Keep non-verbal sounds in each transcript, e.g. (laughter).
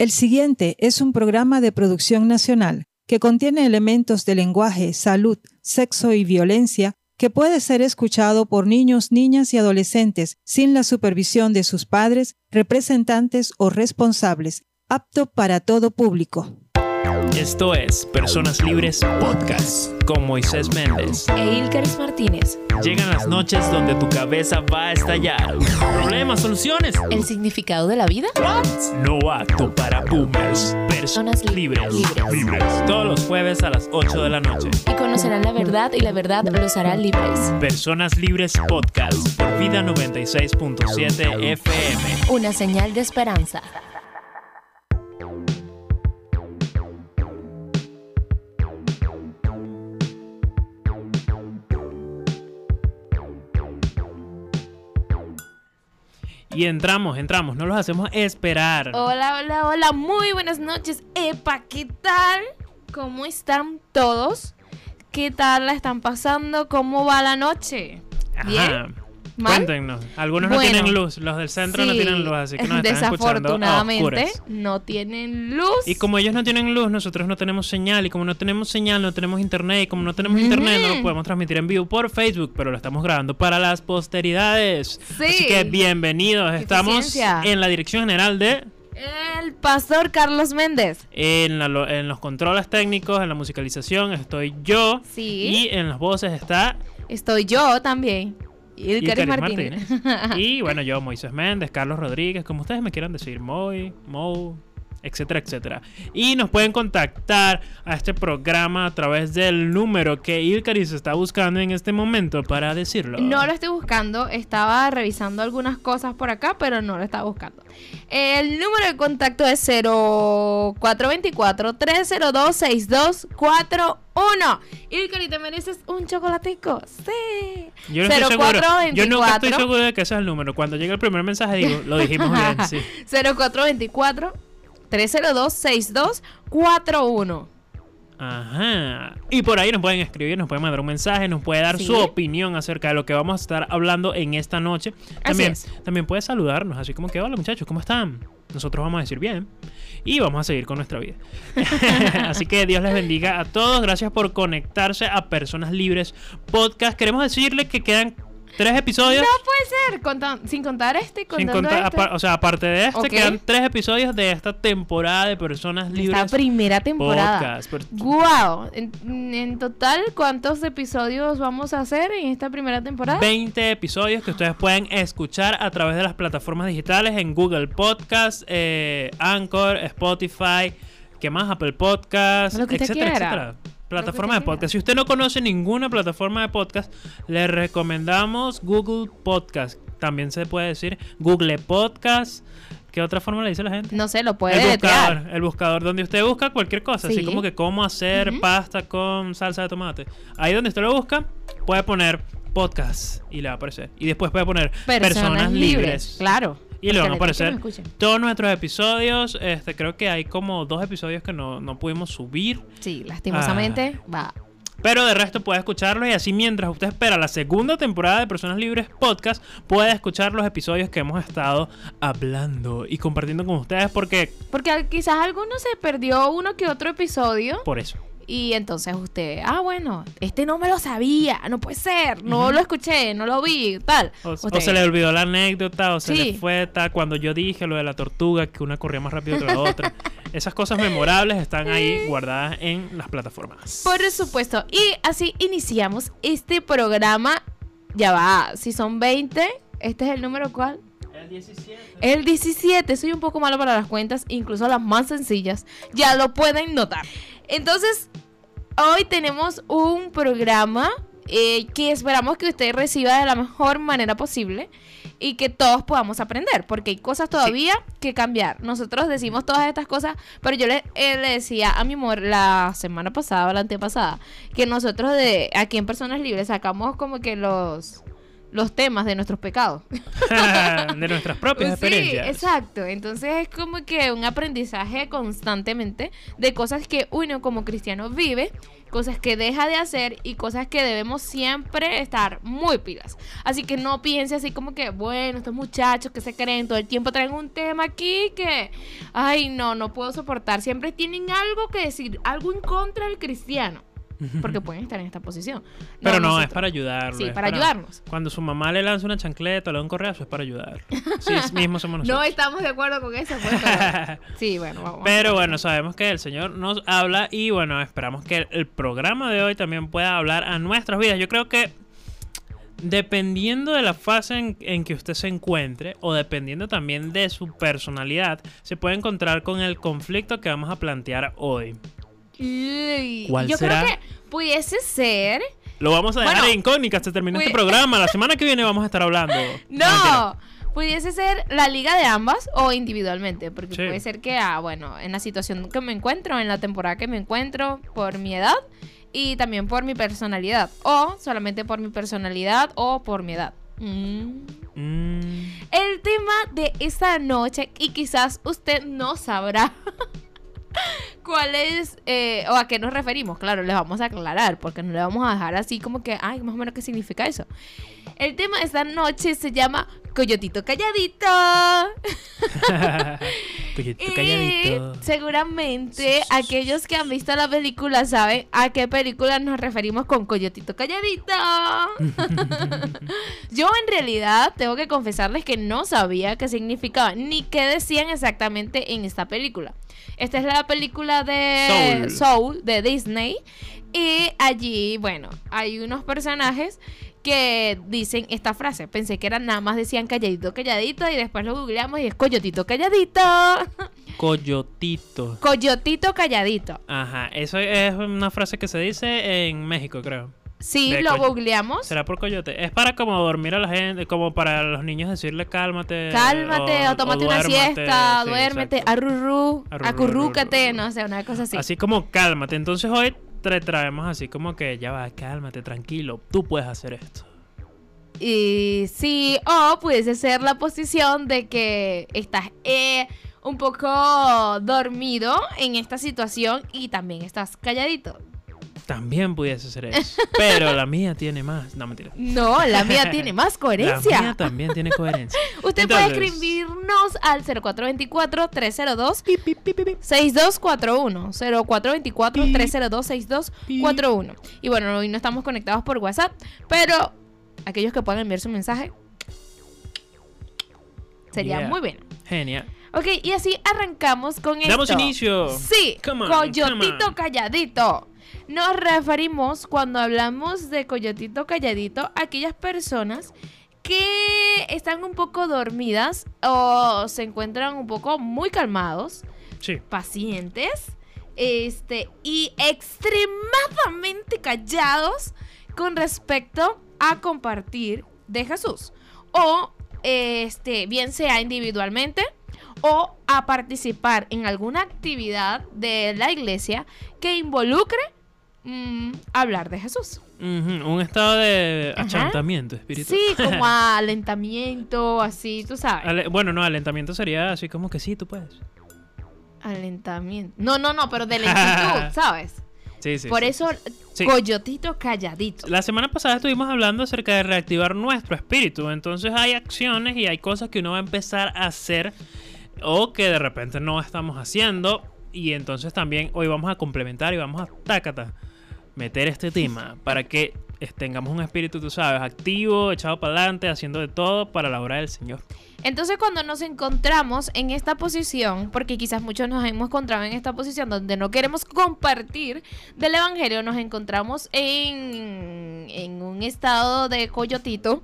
El siguiente es un programa de producción nacional que contiene elementos de lenguaje, salud, sexo y violencia que puede ser escuchado por niños, niñas y adolescentes sin la supervisión de sus padres, representantes o responsables, apto para todo público. Esto es Personas Libres Podcast con Moisés Méndez e Ilkaris Martínez. Llegan las noches donde tu cabeza va a estallar. Problemas, soluciones. El significado de la vida. No acto para boomers. Personas libres. libres. Todos los jueves a las 8 de la noche. Y conocerán la verdad y la verdad los hará libres. Personas Libres Podcast por Vida 96.7 FM. Una señal de esperanza. Y entramos, entramos, no los hacemos esperar. Hola, hola, hola, muy buenas noches. Epa, ¿qué tal? ¿Cómo están todos? ¿Qué tal la están pasando? ¿Cómo va la noche? ¿Bien? Cuéntenos. Algunos no tienen luz, los del centro no tienen luz, así que nos están escuchando Desafortunadamente, oscuras. no tienen luz. Y como ellos no tienen luz, nosotros no tenemos señal. Y como no tenemos señal, no tenemos internet. Y como no tenemos internet, no lo podemos transmitir en vivo por Facebook. Pero lo estamos grabando para las posteridades. Sí. Así que bienvenidos. Estamos en la dirección general de. El pastor Carlos Méndez. En, la en los controles técnicos, en la musicalización, estoy yo. Sí. Y en las voces está Estoy yo también. Ilkaris Martínez. (laughs) y bueno, yo, Moisés Méndez, Carlos Rodríguez, como ustedes me quieran decir, Moy, Mo, etcétera, etcétera. Y nos pueden contactar a este programa a través del número que Ilkaris está buscando en este momento para decirlo. No lo estoy buscando, estaba revisando algunas cosas por acá, pero no lo estaba buscando. El número de contacto es 0424-302-6241. Ilkari, ¿te mereces un chocolatico? Sí. Yo no estoy seguro. Yo nunca estoy 0424. seguro de que ese es el número. Cuando llegue el primer mensaje digo, lo dijimos bien, sí. (laughs) 0424-302-6241. Ajá. Y por ahí nos pueden escribir, nos pueden mandar un mensaje, nos puede dar Sí. su opinión acerca de lo que vamos a estar hablando en esta noche. También, es. también puede saludarnos, así como que, hola muchachos, ¿cómo están? Nosotros vamos a decir bien y vamos a seguir con nuestra vida. (laughs) (laughs) así que Dios les bendiga a todos. Gracias por conectarse a Personas Libres Podcast. Queremos decirles que quedan tres episodios. No puede ser, sin contar este, contando contar, este. o sea, aparte de este, Ok. quedan tres episodios de esta temporada de Personas Libres Esta primera temporada. Pero- Wow, en, en total, ¿cuántos episodios vamos a hacer en esta primera temporada? 20 episodios que ustedes pueden escuchar a través de las plataformas digitales en Google Podcast, eh, Anchor, Spotify, ¿qué más? Apple Podcast, Lo que usted etcétera, etcétera. Plataforma de podcast. Si usted no conoce ninguna plataforma de podcast, le recomendamos Google Podcast. También se puede decir Google Podcast. ¿Qué otra forma le dice la gente? No sé, lo puede el buscador, el buscador donde usted busca cualquier cosa, así Sí. como que cómo hacer pasta con salsa de tomate. Ahí donde usted lo busca, puede poner podcast y le va a aparecer. Y después puede poner personas, libres. Claro. Y le van a aparecer todos nuestros episodios. Este, creo que hay como dos episodios que no, no pudimos subir. Sí, lastimosamente Ah. va. Pero de resto puede escucharlos y así mientras usted espera la segunda temporada de Personas Libres Podcast, puede escuchar los episodios que hemos estado hablando y compartiendo con ustedes porque Porque quizás alguno se perdió uno que otro episodio por eso. Y entonces usted, ah, bueno, este no me lo sabía, no puede ser, no lo escuché, no lo vi, tal. O, se le olvidó la anécdota, o se Sí. le fue tal, cuando yo dije lo de la tortuga, que una corría más rápido que la otra. (laughs) Esas cosas memorables están ahí guardadas en las plataformas. Por supuesto. Y así iniciamos este programa. Ya va, si son 20, este es el número cuál? El 17. El 17, soy un poco malo para las cuentas, incluso las más sencillas. Ya lo pueden notar. Entonces, hoy tenemos un programa eh, que esperamos que usted reciba de la mejor manera posible y que todos podamos aprender, porque hay cosas todavía que cambiar. Nosotros decimos todas estas cosas, pero yo le, eh, le decía a mi amor la semana pasada o la antepasada que nosotros de aquí en Personas Libres sacamos como que los los temas de nuestros pecados. (laughs) (laughs) de nuestras propias Sí, experiencias. exacto. Entonces es como que un aprendizaje constantemente de cosas que uno como cristiano vive, cosas que deja de hacer y cosas que debemos siempre estar muy pilas. Así que no piense así como que, bueno, estos muchachos que se creen todo el tiempo traen un tema aquí que, ay, no, no puedo soportar. Siempre tienen algo que decir, algo en contra del cristiano. (laughs) Porque pueden estar en esta posición. Pero no, es para ayudarlo. Sí, para ayudarnos. Cuando su mamá le lanza una chancleta o le da un correazo, es para ayudarlo. Sí, (laughs) mismo somos No nosotros. estamos de acuerdo con eso, pues, pero- (laughs) Sí, bueno, vamos. Pero bueno, sabemos que el Señor nos habla y bueno, esperamos que el programa de hoy también pueda hablar a nuestras vidas. Yo creo que dependiendo de la fase en, en que usted se encuentre o dependiendo también de su personalidad, se puede encontrar con el conflicto que vamos a plantear hoy. ¿Cuál yo será? creo que pudiese ser. Lo vamos a dejar Bueno, en incógnita hasta terminar este programa. La semana que viene vamos a estar hablando. (laughs) No, pudiese ser la liga de ambas o individualmente, porque Sí. puede ser que, ah, bueno, en la situación que me encuentro, en la temporada que me encuentro, por mi edad y también por mi personalidad, o solamente por mi personalidad o por mi edad. Mm. Mm, El tema de esta noche, y quizás usted no sabrá (laughs) cuál es eh, o a qué nos referimos. Claro, les vamos a aclarar, porque no le vamos a dejar así como que, ay, más o menos qué significa eso. El tema de esta noche se llama Coyotito Calladito. (laughs) Coyotito Y calladito. seguramente aquellos que han visto la película saben a qué película nos referimos con Coyotito Calladito. (laughs) Yo en realidad tengo que confesarles que no sabía qué significaba ni qué decían exactamente en esta película. Esta es la película de Soul. Soul de Disney y allí, bueno, hay unos personajes que dicen esta frase. Pensé que eran nada más decían calladito, calladito y después lo googleamos y es coyotito, calladito. (laughs) Coyotito. Coyotito, calladito. Ajá, eso es una frase que se dice en México, creo. Sí, lo googleamos. ¿Será por coyote? Es para como dormir a la gente, como para los niños decirle cálmate. Cálmate o, tómate una duérmate". siesta, Sí, duérmete, arrurú, acurrúcate, no sé, una cosa así. Así como cálmate. Entonces hoy te traemos así como que ya va, cálmate, tranquilo. Tú puedes hacer esto. Y sí, o pudiese ser la posición de que estás eh, un poco dormido en esta situación y también estás calladito. También pudiese ser eso. Pero la mía tiene más. No, mentira. No, la mía tiene más La coherencia. mía también tiene coherencia. Usted puede escribirnos al 0424-302-6241. 0424-302-6241. Y bueno, hoy no estamos conectados por WhatsApp, pero aquellos que puedan enviar su mensaje sería Yeah. muy bien. Genial. Ok, y así arrancamos con esto. Damos inicio. Sí, Come on, coyotito come on. calladito. Nos referimos cuando hablamos de coyotito calladito a aquellas personas que están un poco dormidas o se encuentran un poco muy calmados, Sí. pacientes, este y extremadamente callados con respecto a compartir de Jesús o este bien sea individualmente o a participar en alguna actividad de la iglesia que involucre mm, hablar de Jesús. Un estado de Ajá. achantamiento espiritual. Sí, como (laughs) alentamiento, así, tú sabes. Ale- bueno, no, alentamiento sería así como que sí, tú puedes. Alentamiento. No, no, no, pero de lentitud, (laughs) ¿sabes? Sí, sí. Por sí. eso, Sí. coyotito calladito. La semana pasada estuvimos hablando acerca de reactivar nuestro espíritu. Entonces hay acciones y hay cosas que uno va a empezar a hacer o que de repente no estamos haciendo. Y entonces también hoy vamos a complementar y vamos a tácata meter este tema para que tengamos un espíritu, tú sabes, activo, echado para adelante, haciendo de todo para la obra del Señor. Entonces cuando nos encontramos en esta posición, porque quizás muchos nos hemos encontrado en esta posición donde no queremos compartir del Evangelio, nos encontramos en, en un estado de coyotito.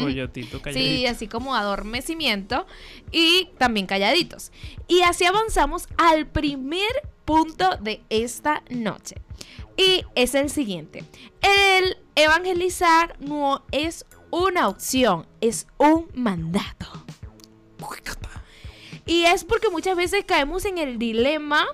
Coyotito, (laughs) Sí, calladito. así como adormecimiento y también calladitos. Y así avanzamos al primer punto de esta noche. Y es el siguiente. El evangelizar no es una opción, es un mandato. Y es porque muchas veces caemos en el dilema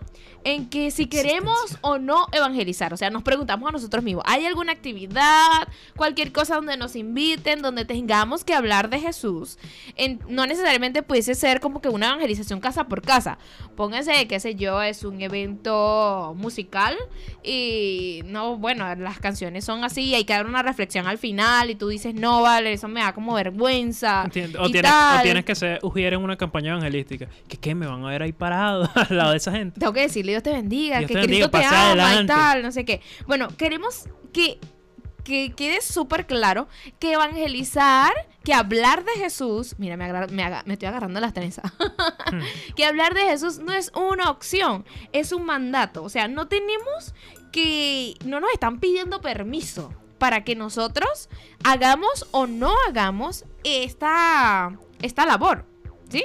en que si queremos o no evangelizar, o sea, nos preguntamos a nosotros mismos, ¿hay alguna actividad, cualquier cosa donde nos inviten, donde tengamos que hablar de Jesús? En- no necesariamente pudiese ser como que una evangelización casa por casa. Pónganse, qué sé yo, es un evento musical y no, bueno, las canciones son así y hay que dar una reflexión al final y tú dices, no, vale, eso me da como vergüenza. Entiendo. O y tienes, o tal. tienes que ser ujier en una campaña evangelística. Qué me van a ver ahí parado (laughs) al lado de esa gente. Tengo que decirle Dios te bendiga, Dios que te Cristo te ama y tal, no sé qué. Bueno, queremos que, que quede súper claro que evangelizar, que hablar de Jesús, mira, me, me, aga- me estoy agarrando las trenzas, (laughs) que hablar de Jesús no es una opción, es un mandato. O sea, no tenemos que, no nos están pidiendo permiso para que nosotros hagamos o no hagamos esta, esta labor, ¿sí?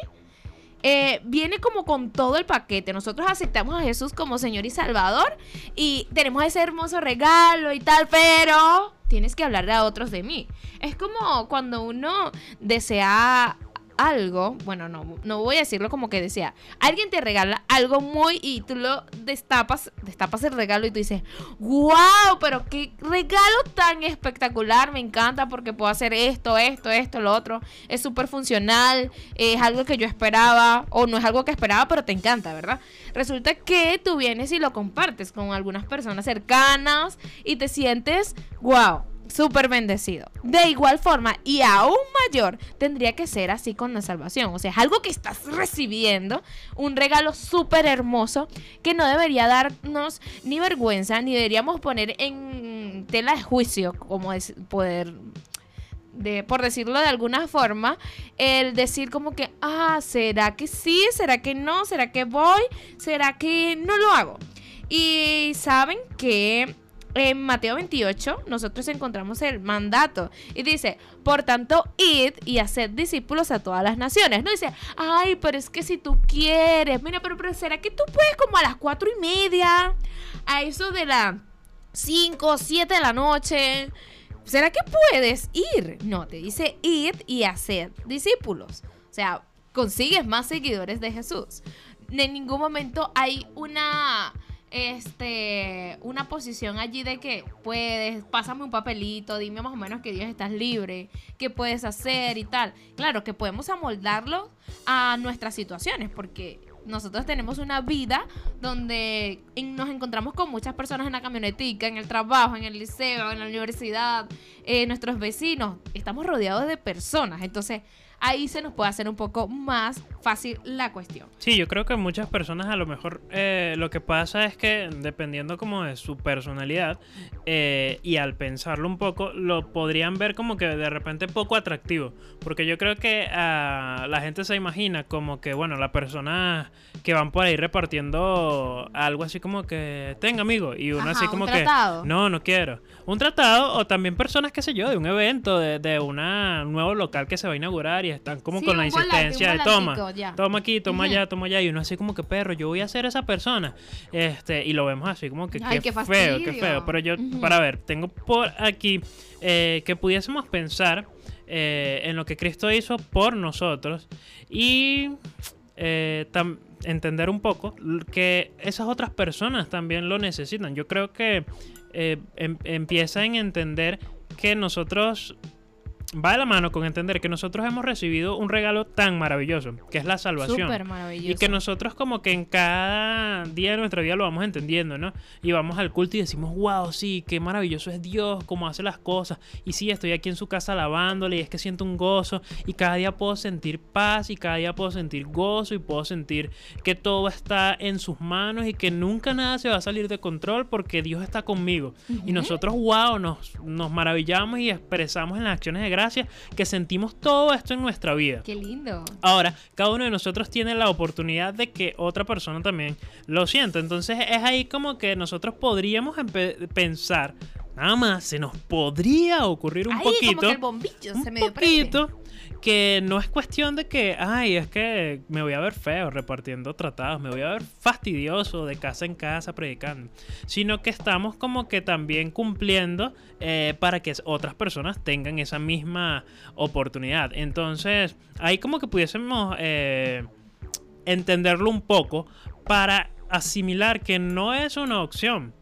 Eh, viene como con todo el paquete. Nosotros aceptamos a Jesús como Señor y Salvador y tenemos ese hermoso regalo y tal, pero tienes que hablarle a otros de mí. Es como cuando uno desea algo, bueno, no, no voy a decirlo como que desea. Alguien te regala algo muy y tú lo destapas, destapas el regalo y tú dices, wow, pero qué regalo tan espectacular, me encanta porque puedo hacer esto, esto, esto, lo otro. Es súper funcional, es algo que yo esperaba o no es algo que esperaba, pero te encanta, ¿verdad? Resulta que tú vienes y lo compartes con algunas personas cercanas y te sientes, wow, súper bendecido. De igual forma y aún mayor, tendría que ser así con la salvación. O sea, es algo que estás recibiendo, un regalo súper hermoso que no debería darnos ni vergüenza, ni deberíamos poner en tela de juicio, como es poder de, por decirlo de alguna forma, el decir como que, ah, ¿será que sí? ¿Será que no? ¿Será que voy? ¿Será que no lo hago? Y saben que en Mateo 28 nosotros encontramos el mandato y dice, por tanto, id y haced discípulos a todas las naciones. No dice, ay, pero es que si tú quieres, mira, pero, pero ¿será que tú puedes como a las cuatro y media? A eso de las 5 o 7 de la noche. ¿Será que puedes ir? No, te dice id y hacer discípulos. O sea, consigues más seguidores de Jesús. En ningún momento hay una este una posición allí de que puedes, pásame un papelito, dime más o menos que Dios estás libre, qué puedes hacer y tal. Claro que podemos amoldarlo a nuestras situaciones, porque nosotros tenemos una vida donde nos encontramos con muchas personas en la camionetica, en el trabajo, en el liceo, en la universidad, eh, nuestros vecinos. Estamos rodeados de personas. Entonces, ahí se nos puede hacer un poco más fácil la cuestión. Sí, yo creo que muchas personas a lo mejor eh, lo que pasa es que dependiendo como de su personalidad eh, y al pensarlo un poco lo podrían ver como que de repente poco atractivo porque yo creo que ah, la gente se imagina como que bueno la persona que van por ahí repartiendo algo así como que tenga amigo y uno Ajá, así un como que tratado. no no quiero un tratado o también personas qué sé yo de un evento de, de una nuevo local que se va a inaugurar y están como Sí, con la volante, insistencia de toma ya. toma aquí, toma allá, toma allá. Y uno así como que perro, yo voy a ser esa persona. Este, y lo vemos así como que Ay, qué, qué feo, qué feo. Pero yo, para ver, tengo por aquí eh, que pudiésemos pensar eh, en lo que Cristo hizo por nosotros y eh, entender un poco que esas otras personas también lo necesitan. Yo creo que em- empieza en entender que nosotros va de la mano con entender que nosotros hemos recibido un regalo tan maravilloso, que es la salvación. Súper maravilloso. Y que nosotros como que en cada día de nuestra vida lo vamos entendiendo, ¿no? Y vamos al culto y decimos, wow, sí, qué maravilloso es Dios, cómo hace las cosas. Y sí, estoy aquí en su casa alabándole y es que siento un gozo y cada día puedo sentir paz y cada día puedo sentir gozo y puedo sentir que todo está en sus manos y que nunca nada se va a salir de control porque Dios está conmigo. Y nosotros, wow, nos, nos maravillamos y expresamos en las acciones de gracia que sentimos todo esto en nuestra vida. Qué lindo. Ahora, cada uno de nosotros tiene la oportunidad de que otra persona también lo sienta. Entonces es ahí como que nosotros podríamos pensar, nada más, se nos podría ocurrir un Ahí como poquito, que el bombillo un se prende. poquito, que no es cuestión de que, ay, es que me voy a ver feo repartiendo tratados, me voy a ver fastidioso de casa en casa predicando, sino que estamos como que también cumpliendo eh, para que otras personas tengan esa misma oportunidad. Entonces, ahí como que pudiésemos... eh, entenderlo un poco para asimilar que no es una opción.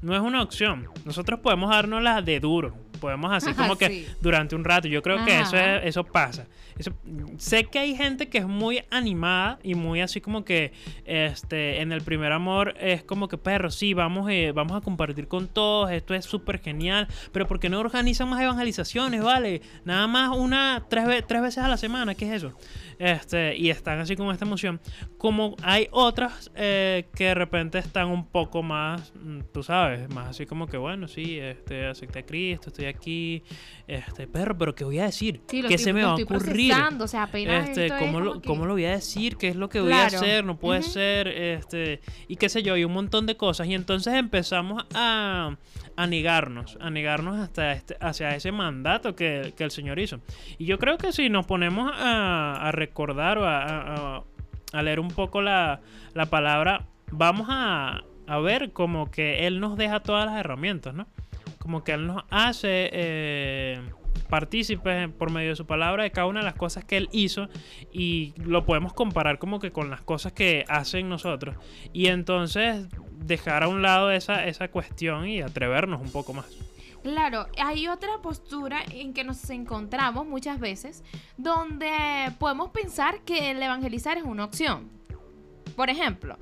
No es una opción. Nosotros podemos dárnosla de duro. Podemos así como que Sí. durante un rato. Yo creo que eso, Ajá. es- eso pasa. Eso- sé que hay gente que es muy animada y muy así como que este en el primer amor es como que perro, sí, vamos, eh, vamos a compartir con todos, esto es súper genial, pero ¿por qué no organizan más evangelizaciones, vale? Nada más una, tres, tres veces a la semana, ¿qué es eso? Este, y están así con esta emoción. Como hay otras eh, que de repente están un poco más, mm, tú sabes, más así como que, bueno, sí, este, acepté a Cristo, estoy aquí, este, perro, pero ¿qué voy a decir? Sí, ¿Qué se me va a ocurrir? procesando, o sea, apenas Este, es ¿cómo, lo, que- ¿Cómo lo voy a decir? ¿Qué es lo que voy Claro. a hacer? No puede ser, este, y qué sé yo, y un montón de cosas. Y entonces empezamos a, a negarnos, a negarnos hasta este, hacia ese mandato que, que el Señor hizo. Y yo creo que si nos ponemos a, a recordar o a, a- a- a leer un poco la, la palabra, vamos a, a ver como que Él nos deja todas las herramientas, ¿no? Como que Él nos hace eh, partícipes por medio de su palabra de cada una de las cosas que Él hizo y lo podemos comparar como que con las cosas que hacen nosotros. Y entonces dejar a un lado esa, esa cuestión y atrevernos un poco más. Claro, hay otra postura en que nos encontramos muchas veces donde podemos pensar que el evangelizar es una opción. Por ejemplo,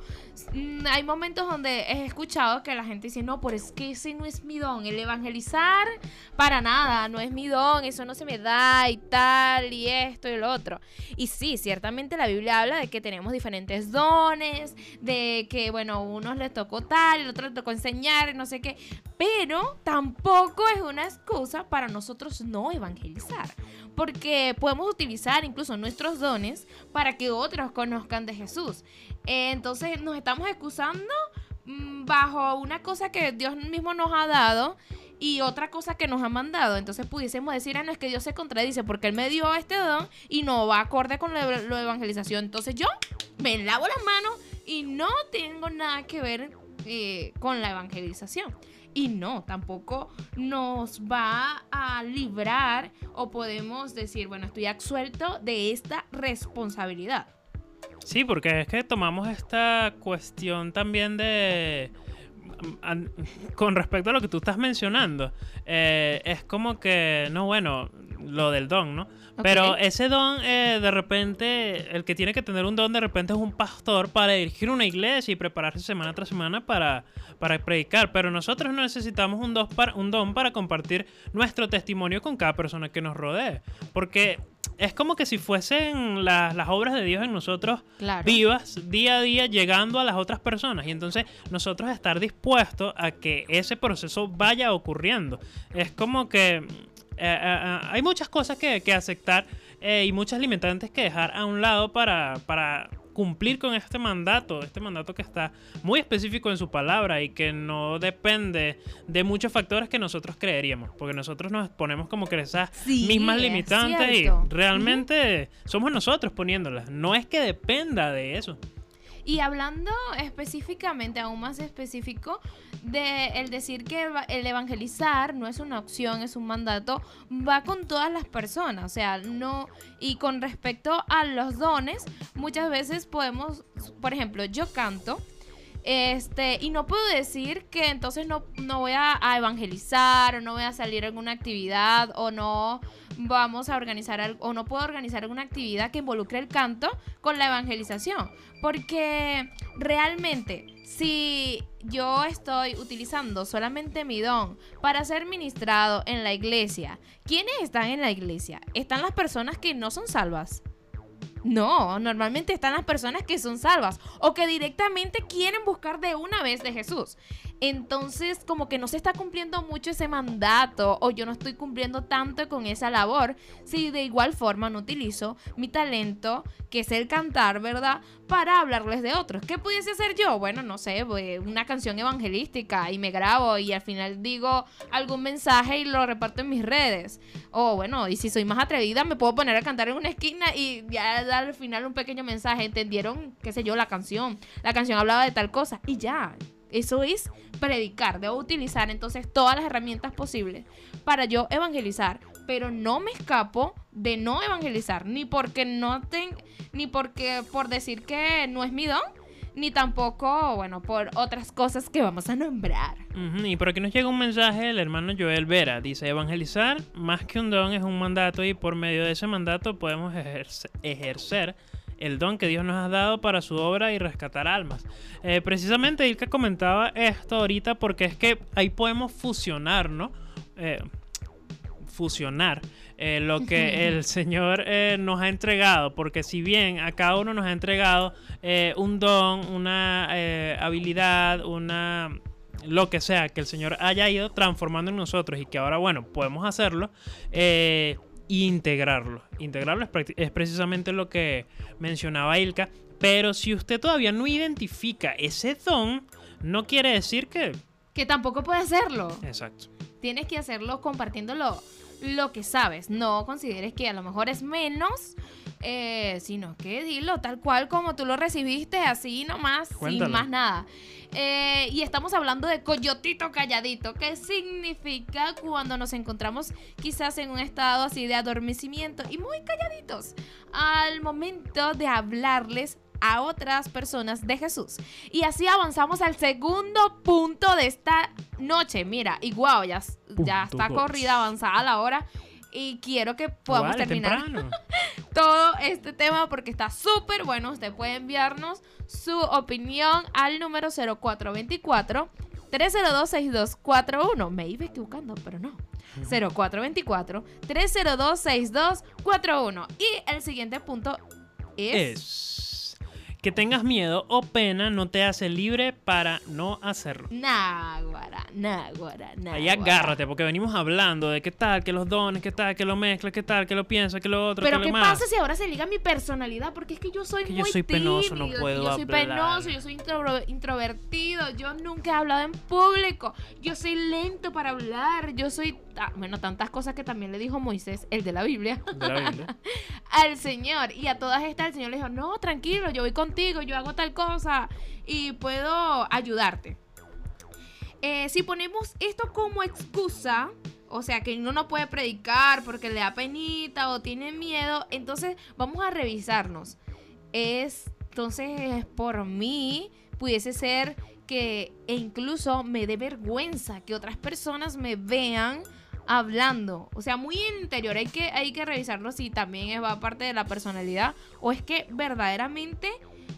mm, hay momentos donde he escuchado que la gente dice, no, pero es que ese no es mi don, el evangelizar para nada, no es mi don, eso no se me da y tal, y esto y lo otro. Y sí, ciertamente la Biblia habla de que tenemos diferentes dones, de que, bueno, unos les tocó tal, el otro les tocó enseñar, no sé qué, pero tampoco es una excusa para nosotros no evangelizar. Porque podemos utilizar incluso nuestros dones para que otros conozcan de Jesús. Entonces nos estamos excusando mm, bajo una cosa que Dios mismo nos ha dado y otra cosa que nos ha mandado. Entonces pudiésemos decir, ah, no, es que Dios se contradice porque Él me dio este don y no va acorde con la la evangelización. Entonces yo me lavo las manos y no tengo nada que ver eh, con la evangelización. Y no, tampoco nos va a librar o podemos decir, bueno, estoy absuelto de esta responsabilidad. Sí, porque es que tomamos esta cuestión también de... Con respecto a lo que tú estás mencionando, eh, es como que, no, bueno, lo del don, ¿no? Pero ese don, eh, de repente, el que tiene que tener un don, de repente es un pastor para dirigir una iglesia y prepararse semana tras semana para, para predicar. Pero nosotros no necesitamos un, dos para, un don para compartir nuestro testimonio con cada persona que nos rodee. Porque es como que si fuesen las, las obras de Dios en nosotros Claro. vivas día a día llegando a las otras personas y entonces nosotros estar dispuestos a que ese proceso vaya ocurriendo. Es como que eh, eh, eh, hay muchas cosas que, que aceptar eh, y muchas limitantes que dejar a un lado para, para cumplir con este mandato, este mandato que está muy específico en su palabra y que no depende de muchos factores que nosotros creeríamos, porque nosotros nos ponemos como que esas Sí, mismas es limitantes y realmente somos nosotros poniéndolas, no es que dependa de eso. Y hablando específicamente, aún más específico, de el decir que el evangelizar no es una opción, es un mandato, va con todas las personas, o sea, no y con respecto a los dones, muchas veces podemos, por ejemplo, yo canto este, y no puedo decir que entonces no, no voy a, a evangelizar o no voy a salir a alguna actividad o no vamos a organizar al- o no puedo organizar alguna actividad que involucre el canto con la evangelización. Porque realmente, si yo estoy utilizando solamente mi don para ser ministrado en la iglesia, ¿quiénes están en la iglesia? Están las personas que no son salvas. No, normalmente están las personas que son salvas o que directamente quieren buscar de una vez de Jesús. Entonces, como que no se está cumpliendo mucho ese mandato o yo no estoy cumpliendo tanto con esa labor si de igual forma no utilizo mi talento, que es el cantar, ¿verdad? Para hablarles de otros. ¿Qué pudiese hacer yo? Bueno, no sé, una canción evangelística y me grabo y al final digo algún mensaje y lo reparto en mis redes. O bueno, y si soy más atrevida, me puedo poner a cantar en una esquina y ya al final un pequeño mensaje. ¿Entendieron, qué sé yo, la canción? La canción hablaba de tal cosa y ya. Eso es predicar. Debo utilizar entonces todas las herramientas posibles para yo evangelizar. pero no me escapo de no evangelizar, ni porque no ten, ni porque por decir que no es mi don, ni tampoco, bueno, por otras cosas que vamos a nombrar. Y por aquí nos llega un mensaje del hermano Joel Vera. Dice, evangelizar más que un don es un mandato y por medio de ese mandato podemos ejerce- ejercer el don que Dios nos ha dado para su obra y rescatar almas. Eh, precisamente Ilka comentaba esto ahorita porque es que ahí podemos fusionar, ¿no? Eh, fusionar eh, lo que (laughs) el Señor eh, nos ha entregado, porque si bien a cada uno nos ha entregado eh, un don, una habilidad, una lo que sea que el Señor haya ido transformando en nosotros y que ahora, bueno, podemos hacerlo, eh, integrarlo. Integrarlo es, precisamente lo que mencionaba Ilka, pero si usted todavía no identifica ese don, no quiere decir que... Que tampoco puede hacerlo. Exacto. Tienes que hacerlo compartiendo lo, que sabes. No consideres que a lo mejor es menos, eh, sino que dilo tal cual como tú lo recibiste, así nomás, Cuéntalo. sin más nada. Eh, y estamos hablando de coyotito calladito. ¿Qué significa cuando nos encontramos quizás en un estado así de adormecimiento y muy calladitos al momento de hablarles a otras personas de Jesús? Y así avanzamos al segundo punto de esta noche. Mira, y guau, ya, ya está corrida, avanzada la hora. Y quiero que podamos Vale, terminar (laughs) todo este tema porque está súper bueno. Usted puede enviarnos su opinión al número 0424 302-6241. Me iba equivocando, pero no. 0424 302-6241. Y el siguiente punto es... es que tengas miedo o pena no te hace libre para no hacerlo. Náguara, náguara, náguara. Ahí agárrate, porque venimos hablando de qué tal, que los dones, qué tal, que lo mezclas, qué tal, que lo piensas, que lo otro, Pero ¿qué pasa si ahora se liga mi personalidad? Porque es que yo soy Que muy yo soy penoso, no puedo Yo soy hablar. penoso, yo soy intro- introvertido, yo nunca he hablado en público, yo soy lento para hablar, yo soy... Bueno, tantas cosas que también le dijo Moisés, el de la Biblia, De la Biblia. (laughs) al Señor. Y a todas estas el Señor le dijo, no, tranquilo, yo voy yo hago tal cosa y puedo ayudarte. Eh, si ponemos esto como excusa, o sea, que uno no puede predicar porque le da penita o tiene miedo, entonces vamos a revisarnos. Es, entonces, por mí, pudiese ser que e incluso me dé vergüenza que otras personas me vean hablando. O sea, muy interior. Hay que, hay que revisarlo si también va parte de la personalidad o es que verdaderamente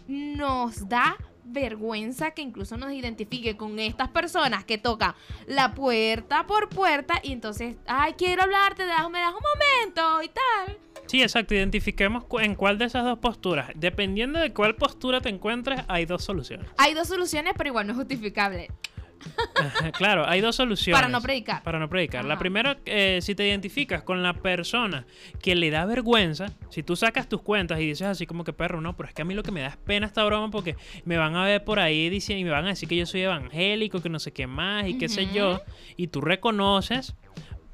nos da vergüenza que incluso nos identifique con estas personas que tocan la puerta por puerta y entonces, ay, quiero hablarte, me das un momento y tal. Sí, exacto. Identifiquemos en cuál de esas dos posturas. Dependiendo de cuál postura te encuentres, hay dos soluciones. Hay dos soluciones, pero igual no es justificable. (laughs) claro, hay dos soluciones. Para no predicar. Para no predicar. La primera, eh, si te identificas con la persona que le da vergüenza, si tú sacas tus cuentas y dices así como que perro, no, pero es que a mí lo que me da es pena esta broma porque me van a ver por ahí diciendo y me van a decir que yo soy evangélico, que no sé qué más y qué sé yo, y tú reconoces.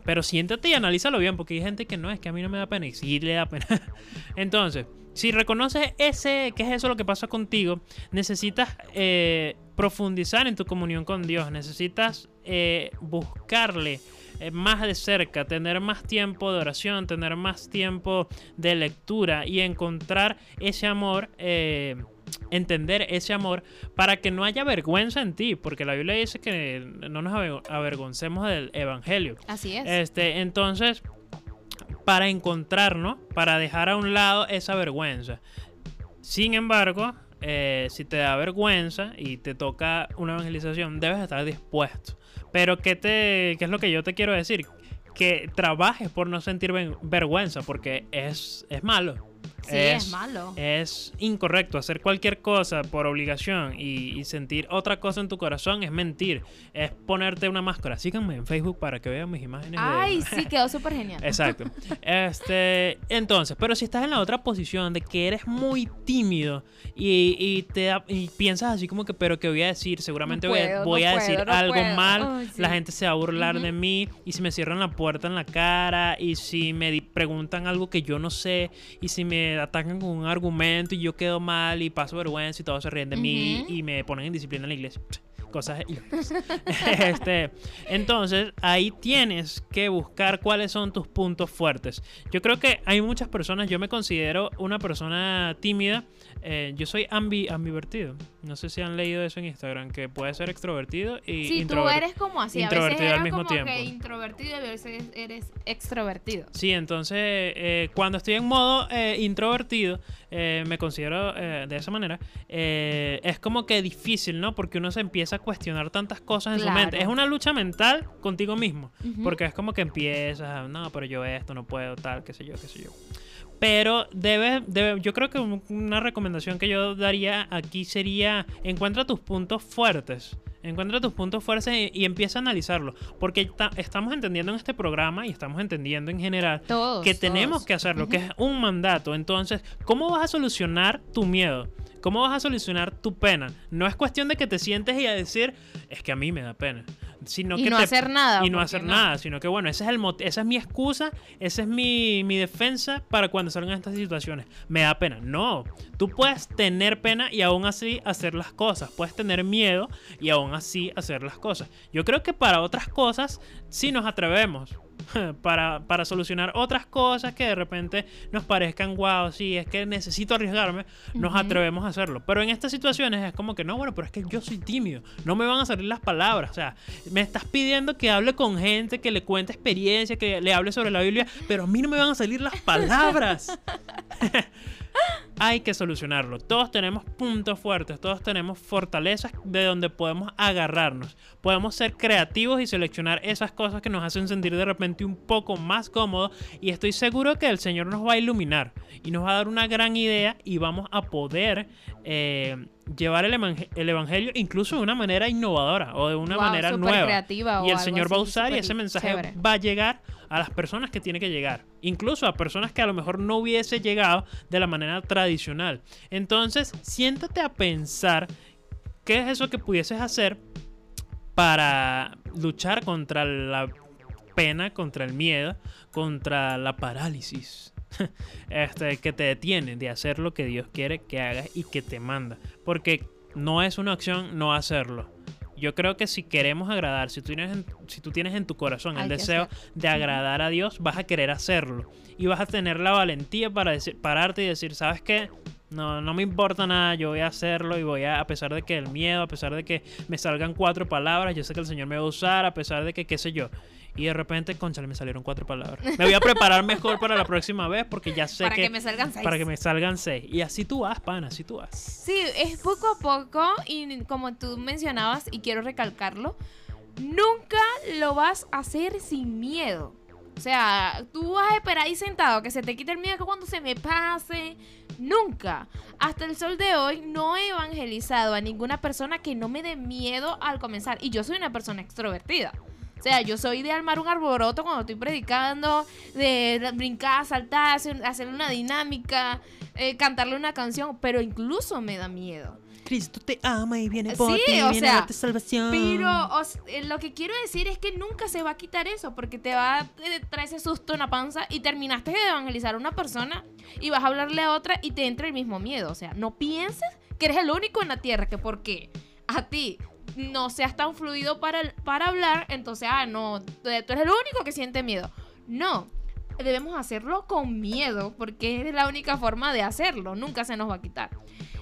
Pero siéntate y analízalo bien, porque hay gente que no, es que a mí no me da pena, y sí le da pena. (laughs) Entonces, si reconoces ese, que es eso lo que pasa contigo, necesitas eh, profundizar en tu comunión con Dios, necesitas eh, buscarle eh, más de cerca, tener más tiempo de oración, tener más tiempo de lectura y encontrar ese amor. entender ese amor para que no haya vergüenza en ti, porque la Biblia dice que no nos aver- avergoncemos del evangelio. Así es. Este, entonces, para encontrarnos, para dejar a un lado esa vergüenza. Sin embargo, eh, si te da vergüenza y te toca una evangelización, debes estar dispuesto. Pero ¿qué, te, ¿qué es lo que yo te quiero decir? Que trabajes por no sentir vergüenza, porque es, es malo. Sí, es, malo. Es incorrecto hacer cualquier cosa por obligación y, y sentir otra cosa en tu corazón es mentir. Es ponerte una máscara. Síganme en Facebook para que vean mis imágenes. de- Ay, (laughs) sí, quedó súper genial. Exacto. Este, entonces, pero si estás en la otra posición de que eres muy tímido y, y te da- y piensas así como que, pero ¿qué voy a decir? Seguramente No voy a- puedo, voy, no a puedo, decir no algo puedo. mal, sí. la gente se va a burlar de mí y si me cierran la puerta en la cara y si me preguntan algo que yo no sé y si me atacan con un argumento y yo quedo mal y paso vergüenza y todos se ríen de mí y me ponen en disciplina en la iglesia. cosas (laughs) este, entonces, ahí tienes que buscar cuáles son tus puntos fuertes. Yo creo que hay muchas personas, yo me considero una persona tímida. eh, yo soy ambi ambivertido. No sé si han leído eso en Instagram, que puede ser extrovertido y Sí, tú introvertido. eres como así. A veces introvertido al eres mismo como tiempo. que introvertido y a veces eres extrovertido. Sí, entonces eh, cuando estoy en modo eh, introvertido, eh, me considero eh, de esa manera, eh, es como que difícil, ¿no? Porque uno se empieza a cuestionar tantas cosas en su mente. Es una lucha mental contigo mismo, porque es como que empiezas, no, pero yo esto no puedo, tal, qué sé yo, qué sé yo. Pero debe, debe, yo creo que un- una recomendación que yo daría aquí sería encuentra tus puntos fuertes. Encuentra tus puntos fuertes y, y empieza a analizarlo. Porque ta- estamos entendiendo en este programa y estamos entendiendo en general Todos. que tenemos todos. que hacerlo, que es un mandato. Entonces, ¿cómo vas a solucionar tu miedo? ¿Cómo vas a solucionar tu pena? No es cuestión de que te sientes y a decir, es que a mí me da pena. Sino Y que no te- hacer nada, Y no porque hacer no. nada, sino que bueno, ese es el esa es mi excusa, esa es mi, mi defensa para cuando salgan estas situaciones. Me da pena. No, tú puedes tener pena y aún así hacer las cosas. Puedes tener miedo y aún así hacer las cosas. Yo creo que para otras cosas sí nos atrevemos. (laughs) Para, para solucionar otras cosas que de repente nos parezcan wow, sí, es que necesito arriesgarme, nos atrevemos a hacerlo. Pero en estas situaciones es como que no, bueno, pero es que yo soy tímido, no me van a salir las palabras. O sea, me estás pidiendo que hable con gente, que le cuente experiencia, que le hable sobre la Biblia, pero a mí no me van a salir las palabras. (laughs) Hay que solucionarlo. Todos tenemos puntos fuertes, todos tenemos fortalezas de donde podemos agarrarnos. Podemos ser creativos y seleccionar esas cosas que nos hacen sentir de repente un poco más cómodos. Y estoy seguro que el Señor nos va a iluminar y nos va a dar una gran idea y vamos a poder eh, llevar el, evang- el Evangelio incluso de una manera innovadora o de una Wow, manera nueva. creativa y el Señor va a usar y ese mensaje chévere. va a llegar a las personas que tiene que llegar, incluso a personas que a lo mejor no hubiese llegado de la manera tradicional. Entonces, siéntate a pensar qué es eso que pudieses hacer para luchar contra la pena, contra el miedo, contra la parálisis. (laughs) Este, que te detiene de hacer lo que Dios quiere que hagas y que te manda. Porque no es una opción no hacerlo. Yo creo que si queremos agradar, si tú tienes en, si tú tienes en tu corazón el Hay deseo de agradar a Dios, vas a querer hacerlo. Y vas a tener la valentía para decir, pararte y decir, ¿sabes qué? No, no me importa nada, yo voy a hacerlo y voy a, a pesar de que el miedo, a pesar de que me salgan cuatro palabras, yo sé que el Señor me va a usar, a pesar de que qué sé yo. Y de repente, conchale, me salieron cuatro palabras. Me voy a preparar mejor para la próxima vez porque ya sé Para que, que me salgan seis. para que me salgan seis. Y así tú vas, pana, así tú vas. Sí, es poco a poco y como tú mencionabas y quiero recalcarlo, nunca lo vas a hacer sin miedo. O sea, tú vas a esperar ahí sentado que se te quite el miedo que cuando se me pase. Nunca. Hasta el sol de hoy no he evangelizado a ninguna persona que no me dé miedo al comenzar. Y yo soy una persona extrovertida. O sea, yo soy de armar un arboroto cuando estoy predicando, de brincar, saltar, hacer, una dinámica, eh, cantarle una canción, pero incluso me da miedo. Cristo te ama y viene por Sí, ti, o viene a sea, darte salvación. Pero o eh, lo que quiero decir es que nunca se va a quitar eso, porque te va a traer ese susto en la panza y terminaste de evangelizar a una persona y vas a hablarle a otra y te entra el mismo miedo. O sea, no pienses que eres el único en la tierra, que porque a ti no seas tan fluido para, para hablar, entonces, ah, no, tú eres el único que siente miedo. No, debemos hacerlo con miedo, porque es la única forma de hacerlo, nunca se nos va a quitar.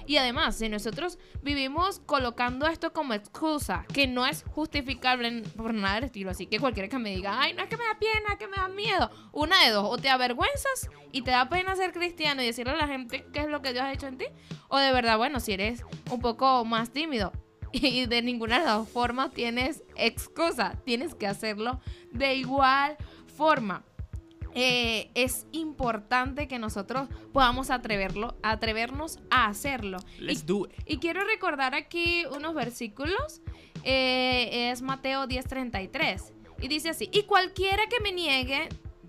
Y además, si nosotros vivimos colocando esto como excusa, que no es justificable por nada del estilo, así que cualquiera que me diga, ay, no es que me da pena, que me da miedo, una de dos, o te avergüenzas y te da pena ser cristiano y decirle a la gente qué es lo que Dios ha hecho en ti, o de verdad, bueno, si eres un poco más tímido y de ninguna de las dos formas tienes excusa, tienes que hacerlo de igual forma. Eh, es importante que nosotros podamos atreverlo, atrevernos a hacerlo. Let's do it. Y quiero recordar aquí unos versículos. Eh, es Mateo 10:33. Y dice así, y cualquiera que me niegue,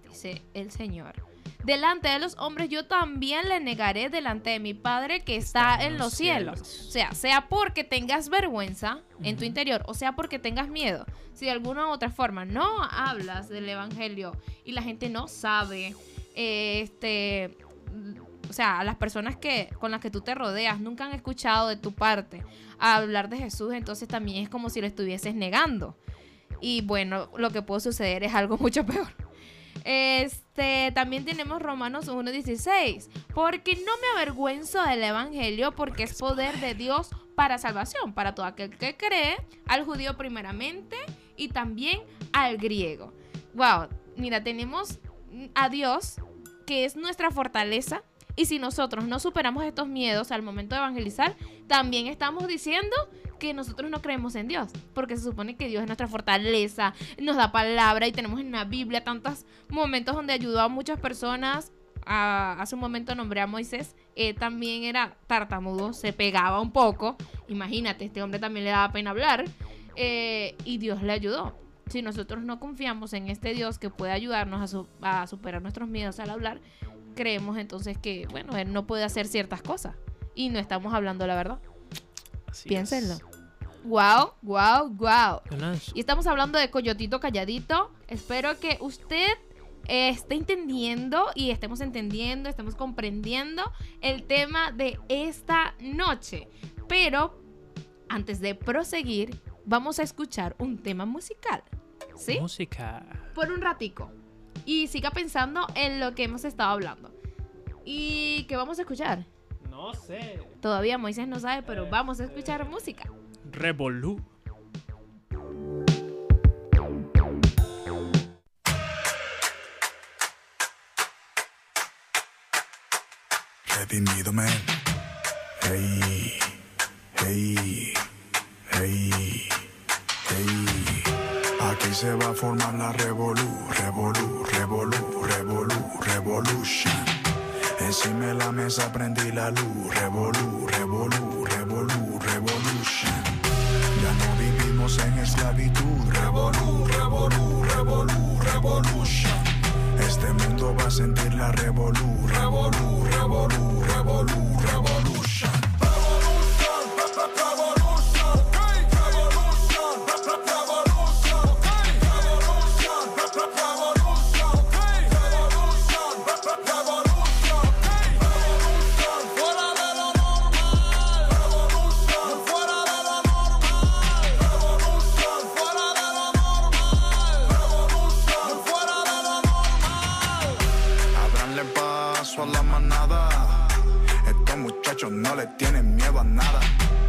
dice el Señor, delante de los hombres yo también le negaré delante de mi Padre que está, en los cielos. O sea, sea porque tengas vergüenza en tu interior, o sea porque tengas miedo. Si de alguna u otra forma no hablas del Evangelio y la gente no sabe, eh, este o sea, las personas que con las que tú te rodeas nunca han escuchado de tu parte hablar de Jesús, entonces también es como si lo estuvieses negando. Y bueno, lo que puede suceder es algo (laughs) mucho peor. Este, también tenemos Romanos 1.16. Porque no me avergüenzo del Evangelio, porque es poder de Dios para salvación, para todo aquel que cree, al judío primeramente y también al griego. Wow, mira, tenemos a Dios, que es nuestra fortaleza, y si nosotros no superamos estos miedos al momento de evangelizar, también estamos diciendo que nosotros no creemos en Dios, porque se supone que Dios es nuestra fortaleza, nos da palabra y tenemos en la Biblia tantos momentos donde ayudó a muchas personas. hace un momento nombré a Moisés, también era tartamudo, se pegaba un poco. Imagínate, este hombre también le daba pena hablar eh, y Dios le ayudó. Si nosotros no confiamos en este Dios que puede ayudarnos a, a superar nuestros miedos al hablar, creemos entonces que, bueno, Él no puede hacer ciertas cosas y no estamos hablando la verdad. Piénsenlo. Wow, wow, wow. Y estamos hablando de Coyotito Calladito. Espero que usted esté entendiendo y estemos entendiendo, estemos comprendiendo el tema de esta noche. Pero antes de proseguir, vamos a escuchar un tema musical. ¿Sí? Música. Por un ratico. Y siga pensando en lo que hemos estado hablando. ¿Y qué vamos a escuchar? No sé. Todavía Moisés no sabe, pero vamos a escuchar música. Revolú. Redimido, man. Hey, hey, hey, hey. Aquí se va a formar la revolú, revolú, revolú, revolú, revolution. Encima de la mesa prendí la luz. Revolú, revolú, revolú, revolution. Ya no vivimos en esclavitud. Revolú, revolú, revolú, revolution. Este mundo va a sentir la revolú. Revolú, revolú, revolú, revolution.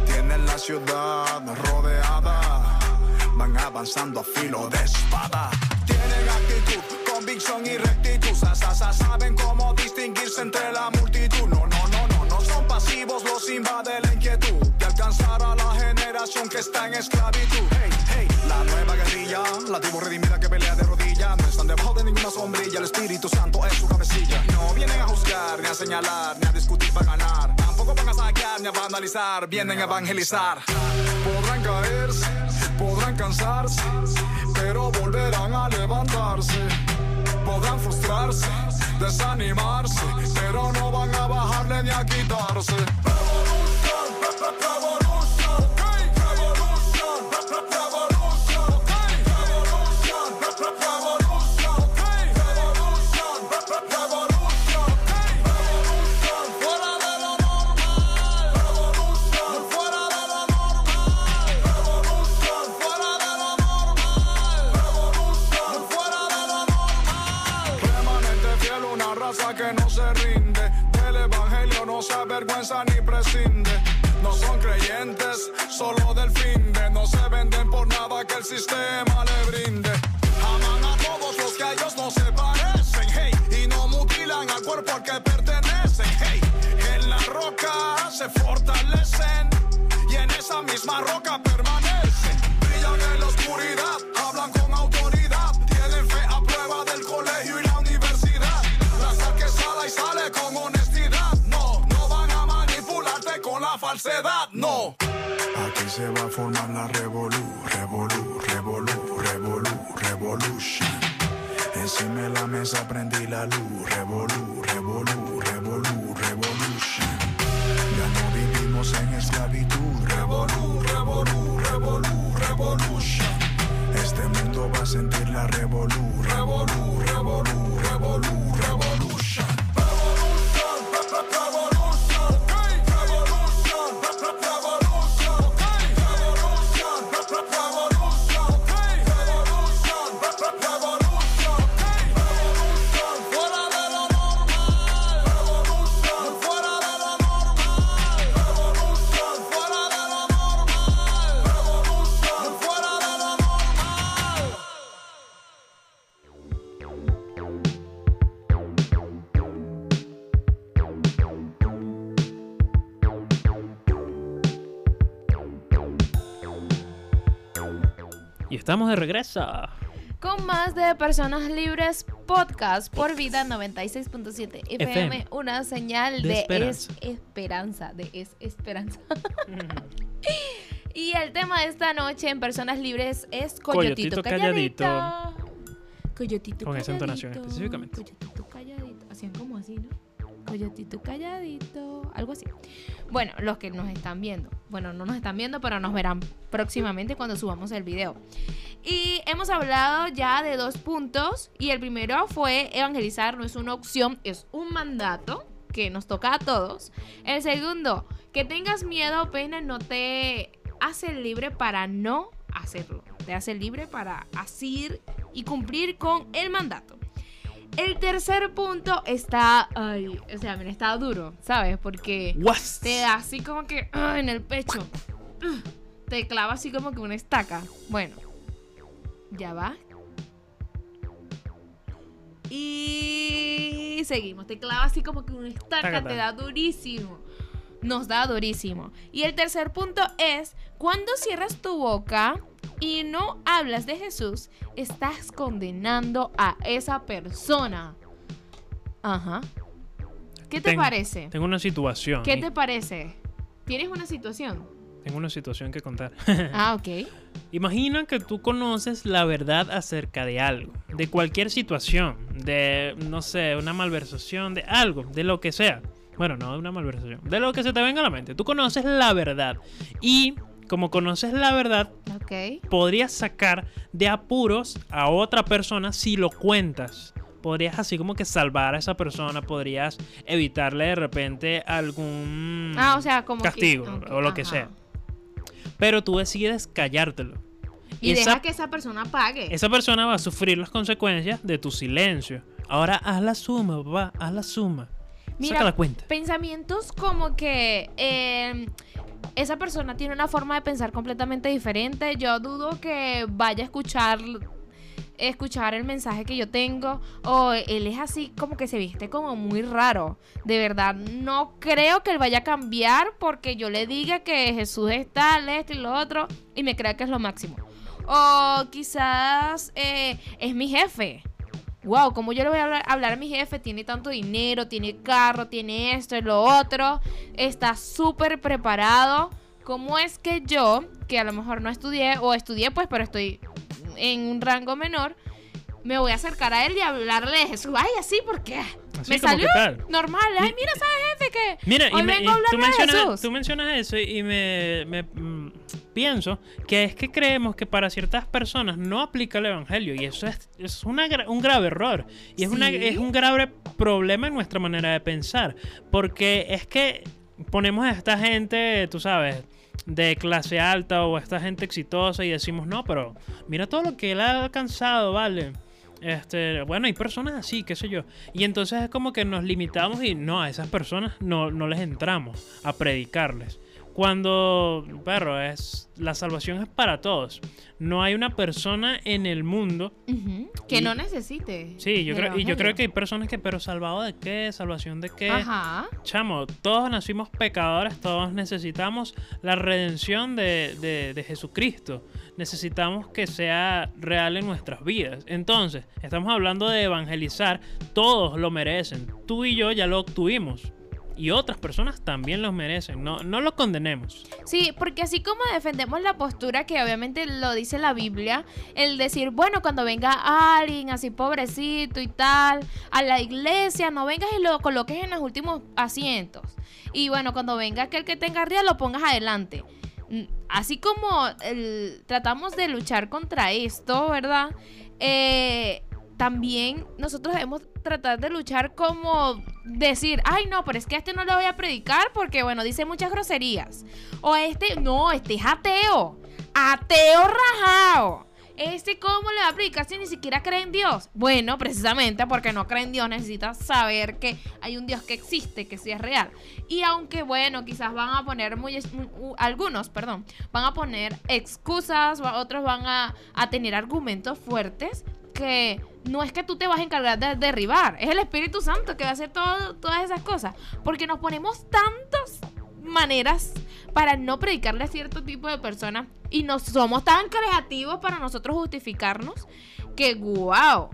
Tienen la ciudad rodeada, van avanzando a filo de espada. Tienen actitud, convicción y rectitud. saben cómo distinguirse entre la multitud. No, no, no, no, no son pasivos, los invade la inquietud de alcanzar a la generación que está en esclavitud. Hey, hey, la nueva guerrilla, la tribu redimida que pelea de rodillas. No están debajo de ninguna sombrilla, el Espíritu Santo es su cabecilla. No vienen a juzgar, ni a señalar, ni a discutir para ganar van a saquear ni a vandalizar, vienen a evangelizar. Podrán caerse, podrán cansarse, pero volverán a levantarse. Podrán frustrarse, desanimarse, pero no van a bajarle ni a quitarse. Ni prescinde. No son creyentes, solo del fin de. No se venden por nada que el sistema le brinde. Aman a todos los que a ellos no se parecen. Y no mutilan al cuerpo al que pertenecen, hey. En la roca se fortalecen y en esa misma roca no. Aquí se va a formar la revolú, revolú, revolú, revolú, revolution. Encima de la mesa prendí la luz, revolú, revolú, revolú, revolution. Ya no vivimos en esclavitud, revolú, revolú, revolú, revolution. Este mundo va a sentir la revolú, revolú, revolú, revolú, estamos de regreso. Con más de Personas Libres Podcast por Vida 96.7 FM, FM. una señal De de, esperanza. es esperanza, de es esperanza. (laughs) y el tema de esta noche en Personas Libres es Coyotito, Coyotito calladito. calladito. Coyotito Con esa entonación calladito, específicamente. Coyotito calladito. Hacían como así, ¿no? Coyotito calladito, algo así. Bueno, los que nos están viendo. Bueno, no nos están viendo, pero nos verán próximamente cuando subamos el video. Y hemos hablado ya de dos puntos. Y el primero fue evangelizar no es una opción, es un mandato que nos toca a todos. El segundo, que tengas miedo o pena no te hace libre para no hacerlo. Te hace libre para asir y cumplir con el mandato. El tercer punto está, ay, o sea, mira, está duro, ¿sabes? Porque Was. te da así como que ah, en el pecho. Ah, Te clava así como que una estaca. Bueno, ya va. Y seguimos. Te clava así como que una estaca. Tácata. Te da durísimo. Nos da durísimo. Y el tercer punto es, cuando cierras tu boca y no hablas de Jesús, estás condenando a esa persona. Ajá. ¿Qué te parece? Tengo una situación. ¿Qué te parece? ¿Tienes una situación? Tengo una situación que contar. (laughs) Ah, ok. Imagina que tú conoces la verdad acerca de algo, de cualquier situación, de, no sé, una malversación, de algo, de lo que sea. Bueno, no de una malversación, de lo que se te venga a la mente. Tú conoces la verdad y como conoces la verdad, podrías sacar de apuros a otra persona si lo cuentas. Podrías así como que salvar a esa persona, podrías evitarle de repente algún Ah, o sea, como que- castigo o lo que sea. Pero tú decides callártelo. Y esa, deja que esa persona pague. esa persona va a sufrir las consecuencias de tu silencio. Ahora haz la suma, papá, haz la suma. Saca la cuenta. pensamientos como que eh, esa persona tiene una forma de pensar completamente diferente. Yo dudo que vaya a escuchar escuchar el mensaje que yo tengo o él es así como que se viste como muy raro. De verdad, no creo que él vaya a cambiar porque yo le diga que Jesús es tal, esto y lo otro y me crea que es lo máximo. O quizás eh, es mi jefe. Wow, ¿cómo yo le voy a hablar, a mi jefe? Tiene tanto dinero, tiene carro, tiene esto y lo otro. Está súper preparado. ¿Cómo es que yo, que a lo mejor no estudié, o estudié pues, pero estoy en un rango menor, me voy a acercar a él y hablarle de Jesús? Ay, así, ¿por qué? Así me salió normal. Ay, Mi- mira, ¿sabes, jefe? Que Mira, hoy y, me- vengo a y tú, de mencionas, Jesús. tú mencionas eso y me, me, mm, pienso que es que creemos que para ciertas personas no aplica el evangelio y eso es, es una gra- un grave error y es, una, es un grave problema en nuestra manera de pensar porque es que ponemos a esta gente, tú sabes, de clase alta o a esta gente exitosa y decimos, no, pero mira todo lo que él ha alcanzado, ¿vale? Este, bueno, hay personas así, qué sé yo. Y entonces es como que nos limitamos y no, a esas personas no, no les entramos a predicarles. Cuando, perro, es la salvación es para todos. No hay una persona en el mundo. Que Y- no necesite. Sí, yo creo, y yo creo que hay personas que, pero salvado de qué, salvación de qué. Ajá. Chamo, todos nacimos pecadores, todos necesitamos la redención de, de- de Jesucristo. Necesitamos que sea real en nuestras vidas. Entonces, estamos hablando de evangelizar, todos lo merecen. Tú y yo ya lo obtuvimos. Y otras personas también los merecen. No, no lo condenemos. Sí, porque así como defendemos la postura que obviamente lo dice la Biblia, el decir, bueno, cuando venga alguien así pobrecito y tal, a la iglesia, no vengas y lo coloques en los últimos asientos. Y bueno, cuando venga aquel que tenga arriba, lo pongas adelante. Mm, Así como tratamos de luchar contra esto, ¿verdad? Eh, también nosotros debemos tratar de luchar como decir, ay no, pero es que a este no le voy a predicar porque, bueno, dice muchas groserías. O a este, no, este es ateo. Ateo rajado. Este, ¿cómo le va si ni siquiera cree en Dios? Bueno, precisamente porque no cree en Dios, necesita saber que hay un Dios que existe, que sí es real. Y aunque, bueno, quizás van a poner muy, algunos, perdón, van a poner excusas, otros van a, a tener argumentos fuertes que no es que tú te vas a encargar de derribar, es el Espíritu Santo que va a hacer todo, todas esas cosas. Porque nos ponemos tantos maneras para no predicarle a cierto tipo de personas y no somos tan creativos para nosotros justificarnos que wow,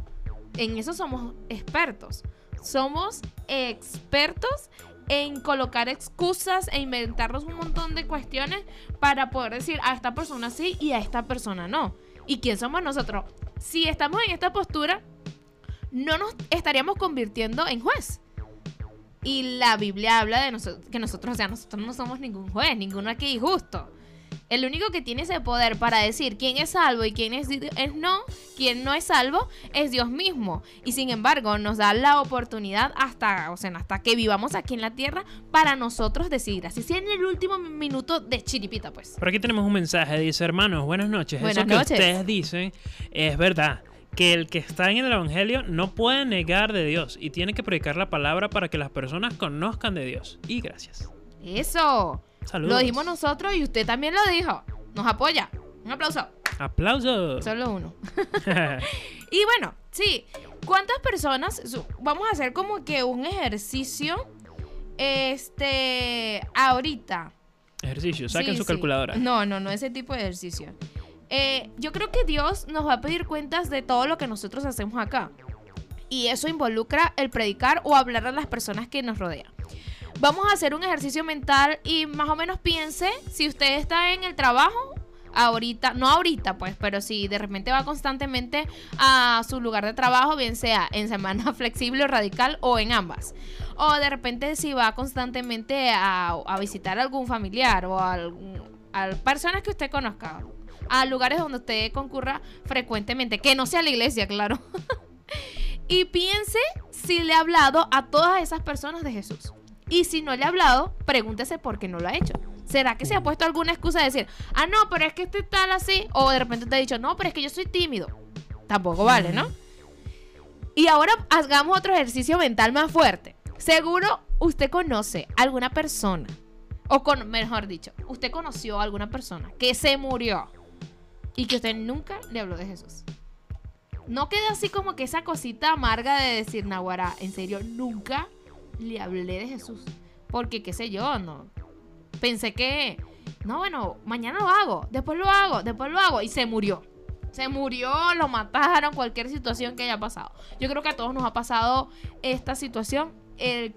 en eso somos expertos. Somos expertos en colocar excusas e inventarnos un montón de cuestiones para poder decir a esta persona sí y a esta persona no. ¿Y quién somos nosotros? Si estamos en esta postura, no nos estaríamos convirtiendo en juez. Y la Biblia habla de nosotros, que nosotros, o sea, nosotros no somos ningún juez, ninguno aquí justo. El único que tiene ese poder para decir quién es salvo y quién es, es, no, quién no es salvo, es Dios mismo. Y sin embargo, nos da la oportunidad hasta, o sea, hasta que vivamos aquí en la tierra para nosotros decidir. Así sea en el último minuto de chiripita, pues. Por aquí tenemos un mensaje, dice hermanos, buenas noches. Buenas Eso que noches. ustedes dicen es verdad. Que el que está en el Evangelio no puede negar de Dios y tiene que predicar la palabra para que las personas conozcan de Dios. Y gracias. Eso. Saludos. Lo dijimos nosotros y usted también lo dijo. Nos apoya. Un aplauso. Aplausos. Solo uno. (laughs) Y bueno, sí. ¿Cuántas personas? Vamos a hacer como que un ejercicio. Este. Ahorita. Ejercicio, saquen Sí, su sí. calculadora. No, no, no ese tipo de ejercicio. Eh, yo creo que Dios nos va a pedir cuentas de todo lo que nosotros hacemos acá. Y eso involucra el predicar o hablar a las personas que nos rodean. Vamos a hacer un ejercicio mental y más o menos piense si usted está en el trabajo ahorita, no ahorita pues, pero si de repente va constantemente a su lugar de trabajo, bien sea en semana (laughs) flexible o radical o en ambas. O de repente si va constantemente a, visitar a algún familiar o a personas que usted conozca, a lugares donde usted concurra frecuentemente, que no sea la iglesia, claro. (laughs) y piense si le ha hablado a todas esas personas de Jesús. Y si no le ha hablado, pregúntese por qué no lo ha hecho. ¿Será que se ha puesto alguna excusa de decir, ah, no, pero es que este tal así? O de repente te ha dicho, no, pero es que yo soy tímido. Tampoco vale, ¿no? Y ahora hagamos otro ejercicio mental más fuerte. Seguro usted conoce alguna persona, o con, mejor dicho, usted conoció a alguna persona que se murió y que usted nunca le habló de Jesús. No queda así como que esa cosita amarga de decir, Nahuara, en serio, nunca le hablé de Jesús. Porque, qué sé yo, no. Pensé que, no, bueno, mañana lo hago, después lo hago, después lo hago, y se murió. Se murió, lo mataron, cualquier situación que haya pasado. Yo creo que a todos nos ha pasado esta situación en,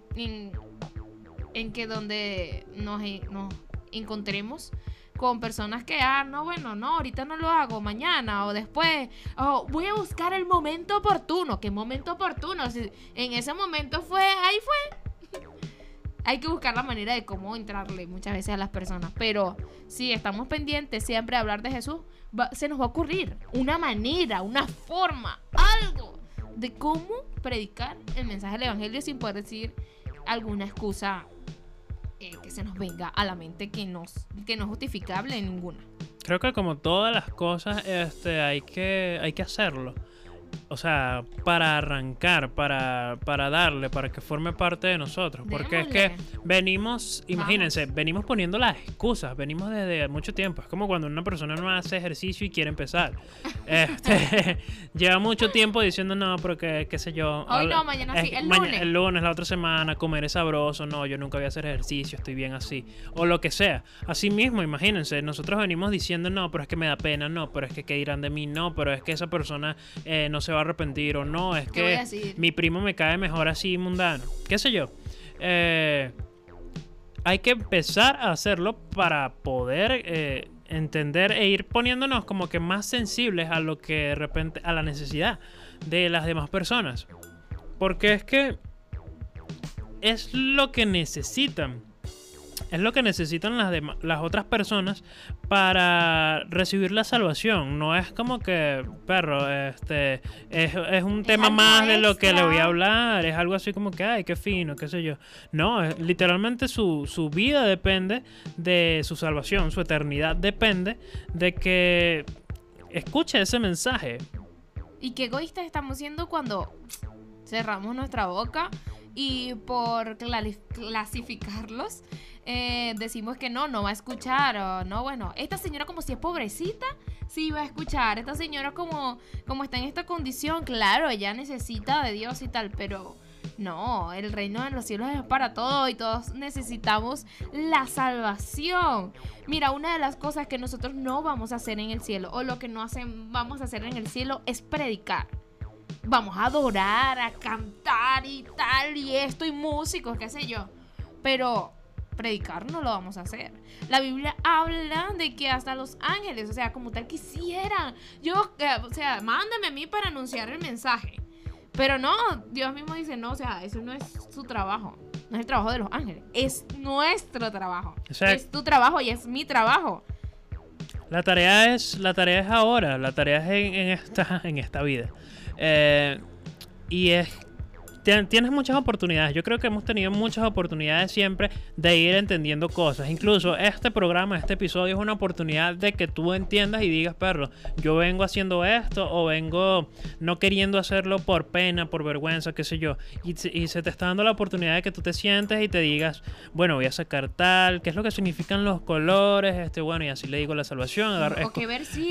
en que donde nos, nos encontremos con personas que, ah, no, bueno, no, ahorita no lo hago, mañana o después, o voy a buscar el momento oportuno. ¿Qué momento oportuno? Si en ese momento fue, ahí fue. (laughs) Hay que buscar la manera de cómo entrarle muchas veces a las personas. Pero si estamos pendientes siempre a hablar de Jesús, va- se nos va a ocurrir una manera, una forma, algo de cómo predicar el mensaje del Evangelio sin poder decir alguna excusa eh, que se nos venga a la mente que, nos, que no es justificable ninguna. Creo que como todas las cosas, este, hay que, hay que hacerlo. O sea, para arrancar, para, para darle, para que forme parte de nosotros. Porque es que venimos, imagínense, venimos poniendo las excusas, venimos desde mucho tiempo. Es como cuando una persona no hace ejercicio y quiere empezar. (laughs) Este, (laughs) lleva mucho tiempo diciendo, no, pero que, qué sé yo. Hoy no, mañana es sí, el lunes. el lunes, la otra semana, comer es sabroso, no, yo nunca voy a hacer ejercicio, estoy bien así. O lo que sea. Así mismo, imagínense, nosotros venimos diciendo, no, pero es que me da pena, no, pero es que qué dirán de mí, no, pero es que esa persona eh, no se va a arrepentir, o no, es ¿Qué voy a que mi primo me cae mejor así mundano. ¿Qué sé yo? Eh, hay que empezar a hacerlo para poder eh, entender e ir poniéndonos como que más sensibles a lo que de repente, a la necesidad de las demás personas. Porque es que es lo que necesitan. Es lo que necesitan las, las otras personas para recibir la salvación. No es como que, perro, este, es, es un tema más de lo que le voy a hablar. Es algo así como que, ay, qué fino, qué sé yo. No, es- literalmente su, su vida depende de su salvación. Su eternidad depende de que escuche ese mensaje. Y qué egoístas estamos siendo cuando cerramos nuestra boca y por clasificarlos eh, decimos que no, no va a escuchar no, bueno, esta señora como si es pobrecita, sí va a escuchar, esta señora como, como está en esta condición, claro, ella necesita de Dios y tal, pero No, el reino de los cielos es para todos y todos necesitamos la salvación. Mira, una de las cosas que nosotros no vamos a hacer en el cielo o lo que no hacen, vamos a hacer en el cielo es predicar. Vamos a adorar, a cantar y tal y esto y músicos, qué sé yo. Pero predicar no lo vamos a hacer. La Biblia habla de que hasta los ángeles, o sea, como tal quisieran. Yo, eh, o sea, mándame a mí para anunciar el mensaje. Pero no, Dios mismo dice, no, o sea, eso no es su trabajo. No es el trabajo de los ángeles. Es nuestro trabajo. Es tu trabajo y es mi trabajo. La tarea es, la tarea es ahora, la tarea es en, esta, (laughs) en esta vida. Eh, y es tienes muchas oportunidades. Yo creo que hemos tenido muchas oportunidades siempre de ir entendiendo cosas. Incluso este programa, este episodio es una oportunidad de que tú entiendas y digas, perro, yo vengo haciendo esto o vengo no queriendo hacerlo por pena, por vergüenza, qué sé yo. Y, se te está dando la oportunidad de que tú te sientes y te digas, bueno, voy a sacar tal, qué es lo que significan los colores, este, bueno, y así le digo la salvación.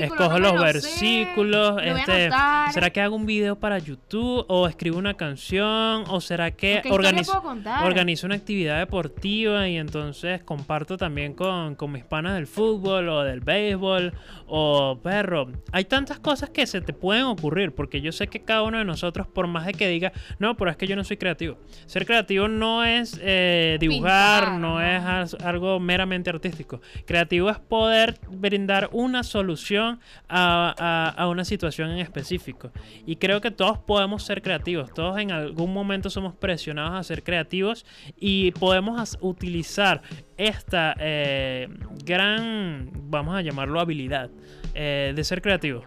escojo los versículos, este, ¿será que hago un video para YouTube o escribo una canción? ¿O será que organizo, organizo una actividad deportiva y entonces comparto también con, con mis panas del fútbol o del béisbol? O perro, hay tantas cosas que se te pueden ocurrir porque yo sé que cada uno de nosotros, por más de que diga, no, pero es que yo no soy creativo. Ser creativo no es eh, dibujar, no, es algo meramente artístico. Creativo es poder brindar una solución a, a, a una situación en específico. Y creo que todos podemos ser creativos, todos en algún momento somos presionados a ser creativos y podemos utilizar esta eh, gran, vamos a llamarlo habilidad, eh, de ser creativos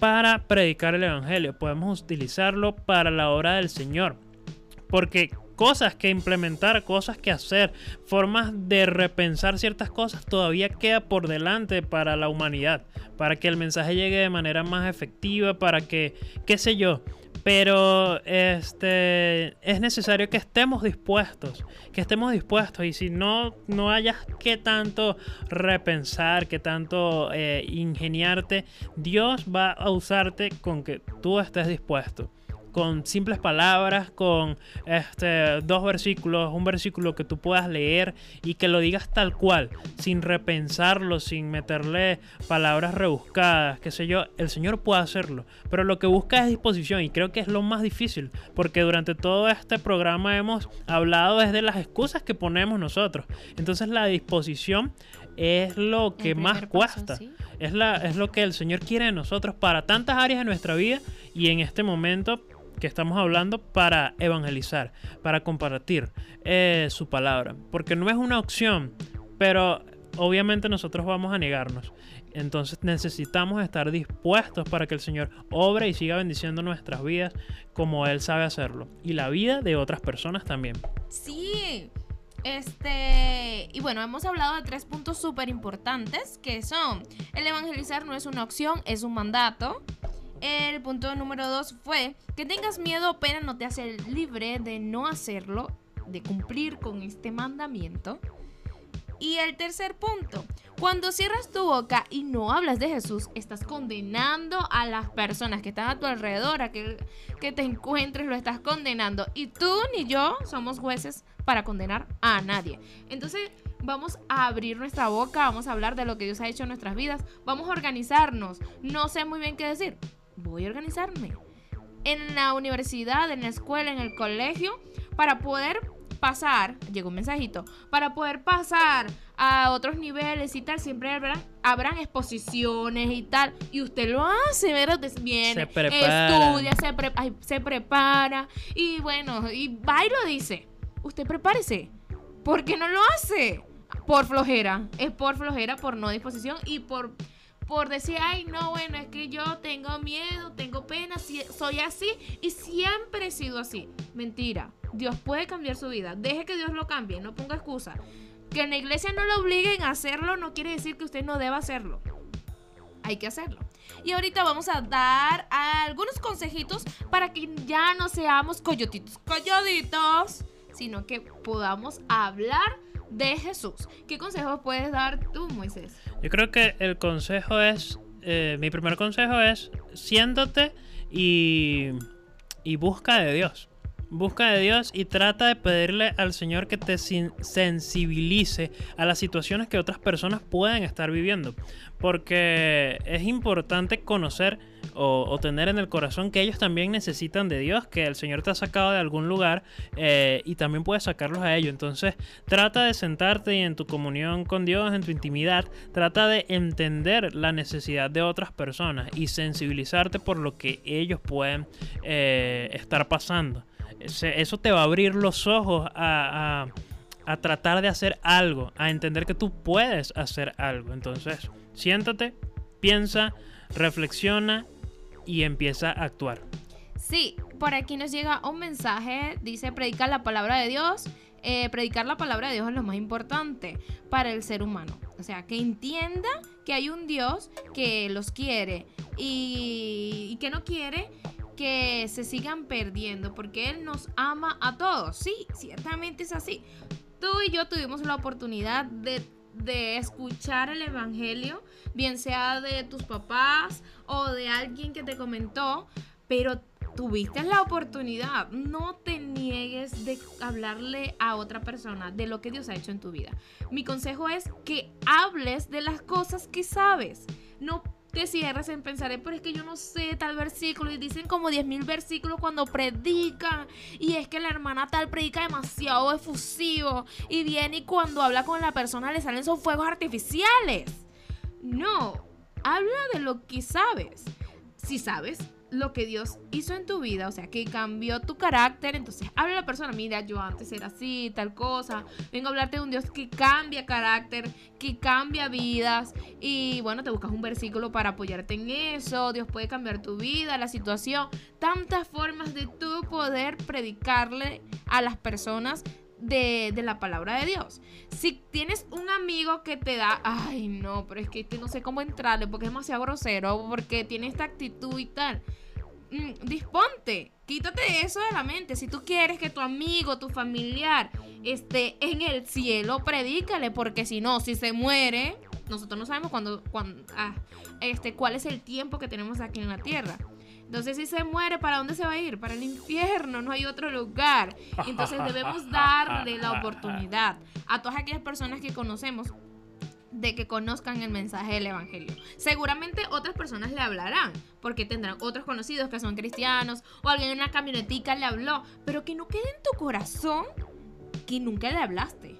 para predicar el Evangelio. Podemos utilizarlo para la obra del Señor. Porque cosas que implementar, cosas que hacer, formas de repensar ciertas cosas todavía queda por delante para la humanidad, para que el mensaje llegue de manera más efectiva, para que, qué sé yo, pero este es necesario que estemos dispuestos, que estemos dispuestos. Y si no no hayas que tanto repensar, que tanto eh, ingeniarte, Dios va a usarte con que tú estés dispuesto con simples palabras, con este, dos versículos, un versículo que tú puedas leer y que lo digas tal cual, sin repensarlo, sin meterle palabras rebuscadas, qué sé yo, el Señor puede hacerlo. Pero lo que busca es disposición y creo que es lo más difícil, porque durante todo este programa hemos hablado desde las excusas que ponemos nosotros. Entonces la disposición es lo que más cuesta. Es, la, es lo que el Señor quiere de nosotros para tantas áreas de nuestra vida y en este momento que estamos hablando para evangelizar, para compartir eh, su palabra. Porque no es una opción, pero obviamente nosotros vamos a negarnos. Entonces necesitamos estar dispuestos para que el Señor obre y siga bendiciendo nuestras vidas como Él sabe hacerlo. Y la vida de otras personas también. Sí. Este, y bueno, hemos hablado de tres puntos súper importantes que son, el evangelizar no es una opción, es un mandato. El punto número dos fue que tengas miedo o pena no te hace libre de no hacerlo, de cumplir con este mandamiento. Y el tercer punto, cuando cierras tu boca y no hablas de Jesús, estás condenando a las personas que están a tu alrededor, a que, que te encuentres, lo estás condenando. Y tú ni yo somos jueces para condenar a nadie. Entonces vamos a abrir nuestra boca, vamos a hablar de lo que Dios ha hecho en nuestras vidas, vamos a organizarnos. No sé muy bien qué decir, voy a organizarme en la universidad, en la escuela, en el colegio, para poder pasar, llegó un mensajito, para poder pasar a otros niveles y tal, siempre habrán, habrán exposiciones y tal, y usted lo hace, ¿verdad? Viene, estudia, se, se prepara, y bueno, y va y lo dice, usted prepárese, ¿por qué no lo hace? Por flojera, es por flojera, por no disposición y por por decir, ay, no, bueno, es que yo tengo miedo, tengo pena, soy así y siempre he sido así. Mentira, Dios puede cambiar su vida. Deje que Dios lo cambie, no ponga excusa. Que en la iglesia no lo obliguen a hacerlo no quiere decir que usted no deba hacerlo. Hay que hacerlo. Y ahorita vamos a dar algunos consejitos para que ya no seamos coyotitos, coyoditos, sino que podamos hablar de Jesús. ¿Qué consejos puedes dar tú, Moisés? Yo creo que el consejo es, eh, mi primer consejo es, siéntate y, y busca de Dios. Busca de Dios y trata de pedirle al Señor que te sensibilice a las situaciones que otras personas pueden estar viviendo. Porque es importante conocer o, tener en el corazón que ellos también necesitan de Dios, que el Señor te ha sacado de algún lugar eh, y también puedes sacarlos a ellos. Entonces trata de sentarte en tu comunión con Dios, en tu intimidad, trata de entender la necesidad de otras personas y sensibilizarte por lo que ellos pueden eh, estar pasando. Eso te va a abrir los ojos a, a- tratar de hacer algo, a entender que tú puedes hacer algo. Entonces, siéntate, piensa, reflexiona y empieza a actuar. Sí, por aquí nos llega un mensaje, dice predicar la palabra de Dios. Eh, predicar la palabra de Dios es lo más importante para el ser humano. O sea, que entienda que hay un Dios que los quiere y que no quiere que se sigan perdiendo porque Él nos ama a todos. Sí, ciertamente es así. Tú y yo tuvimos la oportunidad de, de escuchar el Evangelio, bien sea de tus papás o de alguien que te comentó, pero tuviste la oportunidad. No te niegues de hablarle a otra persona de lo que Dios ha hecho en tu vida. Mi consejo es que hables de las cosas que sabes. No te cierres en pensar, "Eh, pero es que yo no sé tal versículo y dicen como 10.000 versículos cuando predican y es que la hermana tal predica demasiado efusivo y viene y cuando habla con la persona le salen esos fuegos artificiales. No, habla de lo que sabes. Si sabes lo que Dios hizo en tu vida, o sea, que cambió tu carácter, entonces habla a la persona, mira, yo antes era así, tal cosa, vengo a hablarte de un Dios que cambia carácter, que cambia vidas, y bueno, te buscas un versículo para apoyarte en eso, Dios puede cambiar tu vida, la situación, tantas formas de tú poder predicarle a las personas de, de la palabra de Dios. Si tienes un amigo que te da, ay no, pero es que este no sé cómo entrarle porque es demasiado grosero, porque tiene esta actitud y tal. Mm, disponte, quítate eso de la mente. Si tú quieres que tu amigo, tu familiar esté en el cielo, predícale, porque si no, si se muere, nosotros no sabemos cuándo, cuándo- ah, este, cuál es el tiempo que tenemos aquí en la tierra. Entonces, si se muere, ¿para dónde se va a ir? Para el infierno, no hay otro lugar. Entonces, debemos (laughs) darle la oportunidad a todas aquellas personas que conocemos de que conozcan el mensaje del Evangelio. Seguramente otras personas le hablarán, porque tendrán otros conocidos que son cristianos, o alguien en una camionetica le habló, pero que no quede en tu corazón que nunca le hablaste.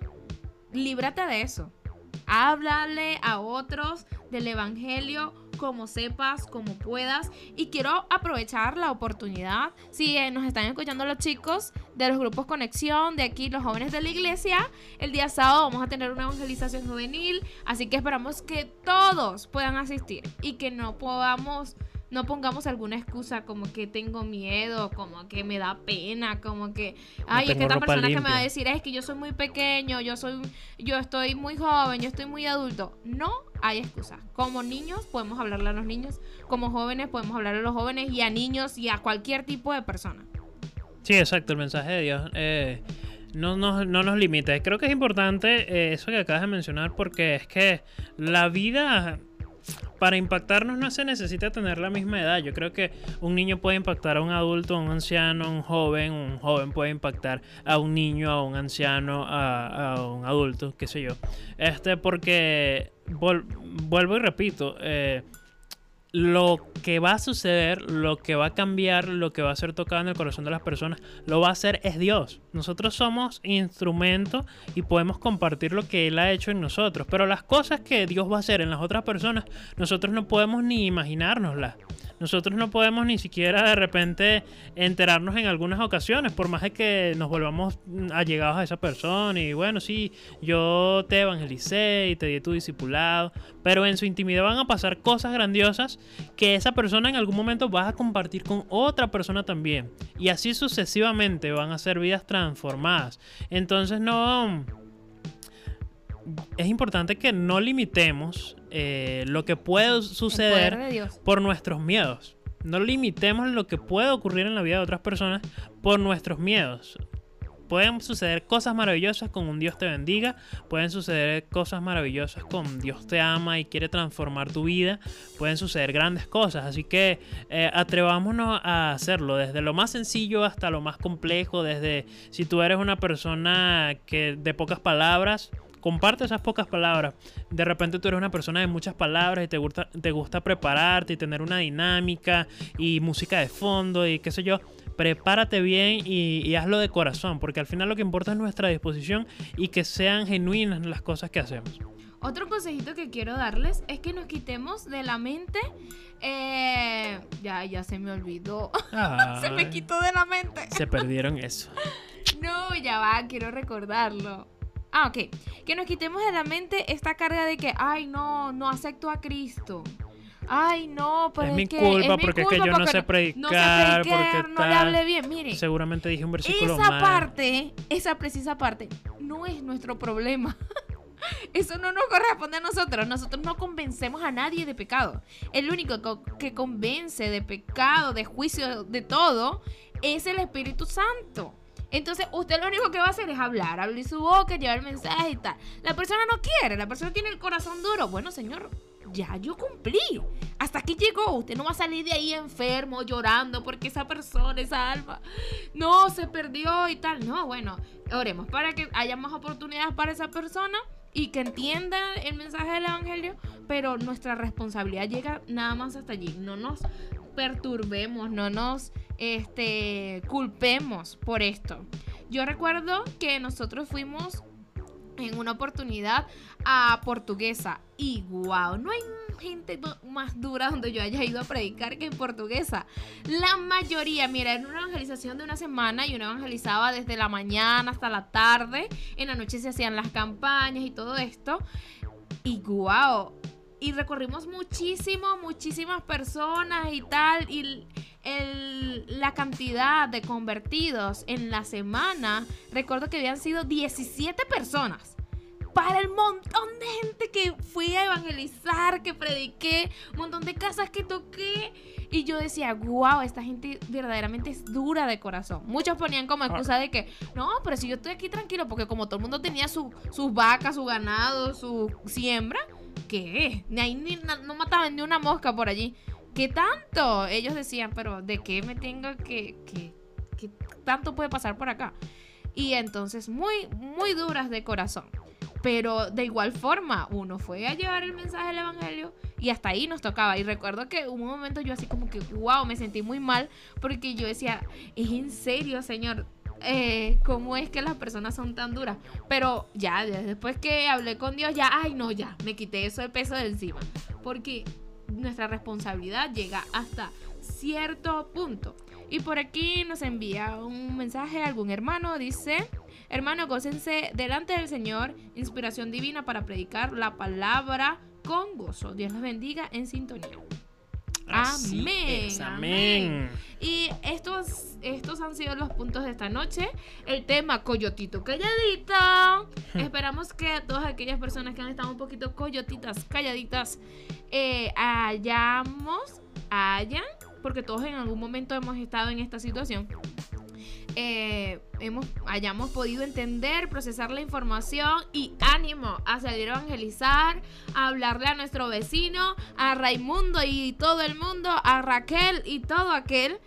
Líbrate de eso. Háblale a otros del Evangelio como sepas, como puedas. Y quiero aprovechar la oportunidad. Si eh, nos están escuchando los chicos de los grupos Conexión, de aquí los jóvenes de la iglesia, el día sábado vamos a tener una evangelización juvenil. Así que esperamos que todos puedan asistir y que no podamos no pongamos alguna excusa como que tengo miedo, como que me da pena, como que, ay, es que esta persona que me va a decir es que yo soy muy pequeño, yo soy, yo estoy muy joven, yo estoy muy adulto. No hay excusa. Como niños podemos hablarle a los niños, como jóvenes podemos hablarle a los jóvenes y a niños y a cualquier tipo de persona. Sí, exacto, el mensaje de Dios eh, no, nos- no nos limita. Creo que es importante eh, eso que acabas de mencionar porque es que la vida para impactarnos no se necesita tener la misma edad. Yo creo que un niño puede impactar a un adulto, a un anciano, a un joven, un joven puede impactar a un niño, a un anciano, a, un adulto, qué sé yo. Este, porque vuelvo y repito, eh, lo que va a suceder, lo que va a cambiar, lo que va a ser tocado en el corazón de las personas, lo va a hacer es Dios. Nosotros somos instrumento y podemos compartir lo que Él ha hecho en nosotros. Pero las cosas que Dios va a hacer en las otras personas, nosotros no podemos ni imaginárnoslas. Nosotros no podemos ni siquiera de repente enterarnos en algunas ocasiones, por más de que nos volvamos mm, allegados a esa persona y bueno, sí, yo te evangelicé y te di tu discipulado, pero en su intimidad van a pasar cosas grandiosas que esa persona en algún momento va a compartir con otra persona también. Y así sucesivamente van a ser vidas transformadas. Entonces no... Es importante que no limitemos eh, lo que puede suceder por nuestros miedos. No limitemos lo que puede ocurrir en la vida de otras personas por nuestros miedos. pueden suceder cosas maravillosas con un Dios te bendiga, pueden suceder cosas maravillosas con Dios te ama y quiere transformar tu vida, pueden suceder grandes cosas, así que eh, atrevámonos a hacerlo, desde lo más sencillo hasta lo más complejo, desde si tú eres una persona que de pocas palabras, comparte esas pocas palabras. De repente tú eres una persona de muchas palabras y te gusta, te gusta prepararte y tener una dinámica y música de fondo y qué sé yo. Prepárate bien y, hazlo de corazón, porque al final lo que importa es nuestra disposición y que sean genuinas las cosas que hacemos. Otro consejito que quiero darles es que nos quitemos de la mente. Eh, ya, ya se me olvidó. (laughs) se me quitó de la mente. Se perdieron eso. (laughs) no, ya va, quiero recordarlo. Ah, ok. Que nos quitemos de la mente esta carga de que, ay, no, no acepto a Cristo. Ay, no, pero es, mi culpa porque es que yo no sé predicar, no sé predicar, no le hable bien. Mire, seguramente dije un versículo esa parte, esa precisa parte, no es nuestro problema. (laughs) Eso no nos corresponde a nosotros. Nosotros no convencemos a nadie de pecado. El único que convence de pecado, de juicio, de todo, es el Espíritu Santo. Entonces, usted lo único que va a hacer es hablar, abrir su boca, llevar el mensaje y tal. La persona no quiere, la persona tiene el corazón duro. Bueno, señor, ya yo cumplí. Hasta aquí llegó. Usted no va a salir de ahí enfermo, llorando, porque esa persona, esa alma, no se perdió y tal. No, bueno, oremos para que haya más oportunidades para esa persona y que entienda el mensaje del Evangelio, pero nuestra responsabilidad llega nada más hasta allí. No nos perturbemos, no nos este, culpemos por esto. Yo recuerdo que nosotros fuimos en una oportunidad a Portuguesa y wow, no hay gente más dura donde yo haya ido a predicar que en Portuguesa. La mayoría, mira, era una evangelización de una semana y uno evangelizaba desde la mañana hasta la tarde. En la noche se hacían las campañas y todo esto. Y wow, y recorrimos muchísimo, muchísimas personas y tal. Y la cantidad de convertidos en la semana, recuerdo que habían sido 17 personas. Para el montón de gente que fui a evangelizar, que prediqué, un montón de casas que toqué. Y yo decía, wow, esta gente verdaderamente es dura de corazón. Muchos ponían como excusa de que, no, pero si yo estoy aquí tranquilo, porque como todo el mundo tenía su, sus vacas, su ganado, su siembra, ¿qué? Ni ahí ni, no mataban ni una mosca por allí. ¿Qué tanto? Ellos decían, pero ¿de qué me tengo que, que, que tanto puede pasar por acá? Y entonces muy, muy duras de corazón. Pero de igual forma, uno fue a llevar el mensaje del Evangelio y hasta ahí nos tocaba. Y recuerdo que un momento yo así como que, wow, me sentí muy mal porque yo decía, es en serio, Señor, eh, cómo es que las personas son tan duras. Pero ya, después que hablé con Dios, ya, ay, no, ya, me quité eso de peso de encima. Porque nuestra responsabilidad llega hasta cierto punto. Y por aquí nos envía un mensaje algún hermano, dice, hermano, gócense delante del Señor, inspiración divina para predicar la palabra con gozo. Dios los bendiga en sintonía amén, amén. Y estos, estos han sido los puntos de esta noche. El tema coyotito calladita. (laughs) Esperamos que todas aquellas personas que han estado un poquito coyotitas calladitas eh, hayamos, hayan, porque todos en algún momento hemos estado en esta situación eh, hemos, hayamos podido entender, procesar la información y ánimo a salir a evangelizar, a hablarle a nuestro vecino, a Raimundo y todo el mundo, a Raquel y todo aquel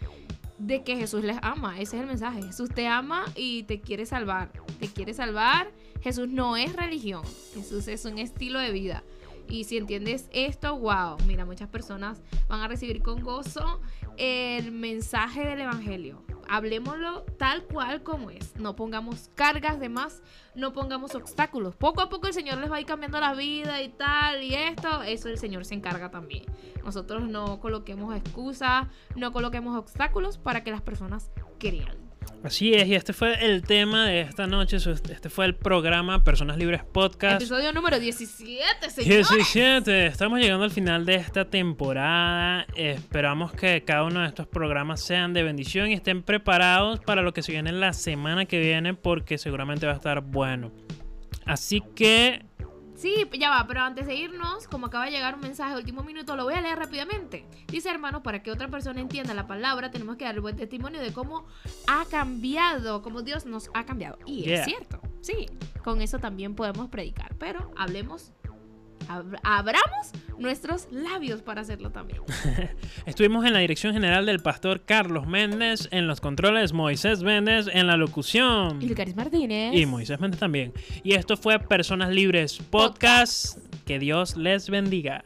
de que Jesús les ama. Ese es el mensaje. Jesús te ama y te quiere salvar. Te quiere salvar. Jesús no es religión. Jesús es un estilo de vida. Y si entiendes esto, wow, mira, muchas personas van a recibir con gozo el mensaje del Evangelio. Hablemoslo tal cual como es. No pongamos cargas de más, no pongamos obstáculos. Poco a poco el Señor les va a ir cambiando la vida y tal y esto. Eso el Señor se encarga también. Nosotros no coloquemos excusas, no coloquemos obstáculos para que las personas crean. Así es, y este fue el tema de esta noche. Este fue el programa Personas Libres Podcast. Episodio número 17, señores. 17. Estamos llegando al final de esta temporada. Esperamos que cada uno de estos programas sean de bendición y estén preparados para lo que se viene la semana que viene, porque seguramente va a estar bueno. Así que Sí, ya va, pero antes de irnos, como acaba de llegar un mensaje de último minuto, lo voy a leer rápidamente. Dice, hermano, para que otra persona entienda la palabra, tenemos que dar el buen testimonio de cómo ha cambiado, cómo Dios nos ha cambiado. Y Yeah. es cierto, sí, con eso también podemos predicar, pero hablemos, ab- abramos nuestros labios para hacerlo también. (laughs) Estuvimos en la dirección general del pastor Carlos Méndez, en los controles Moisés Méndez, en la locución. Y Lucaris Martínez. Y Moisés Méndez también. Y esto fue Personas Libres Podcast. Que Dios les bendiga.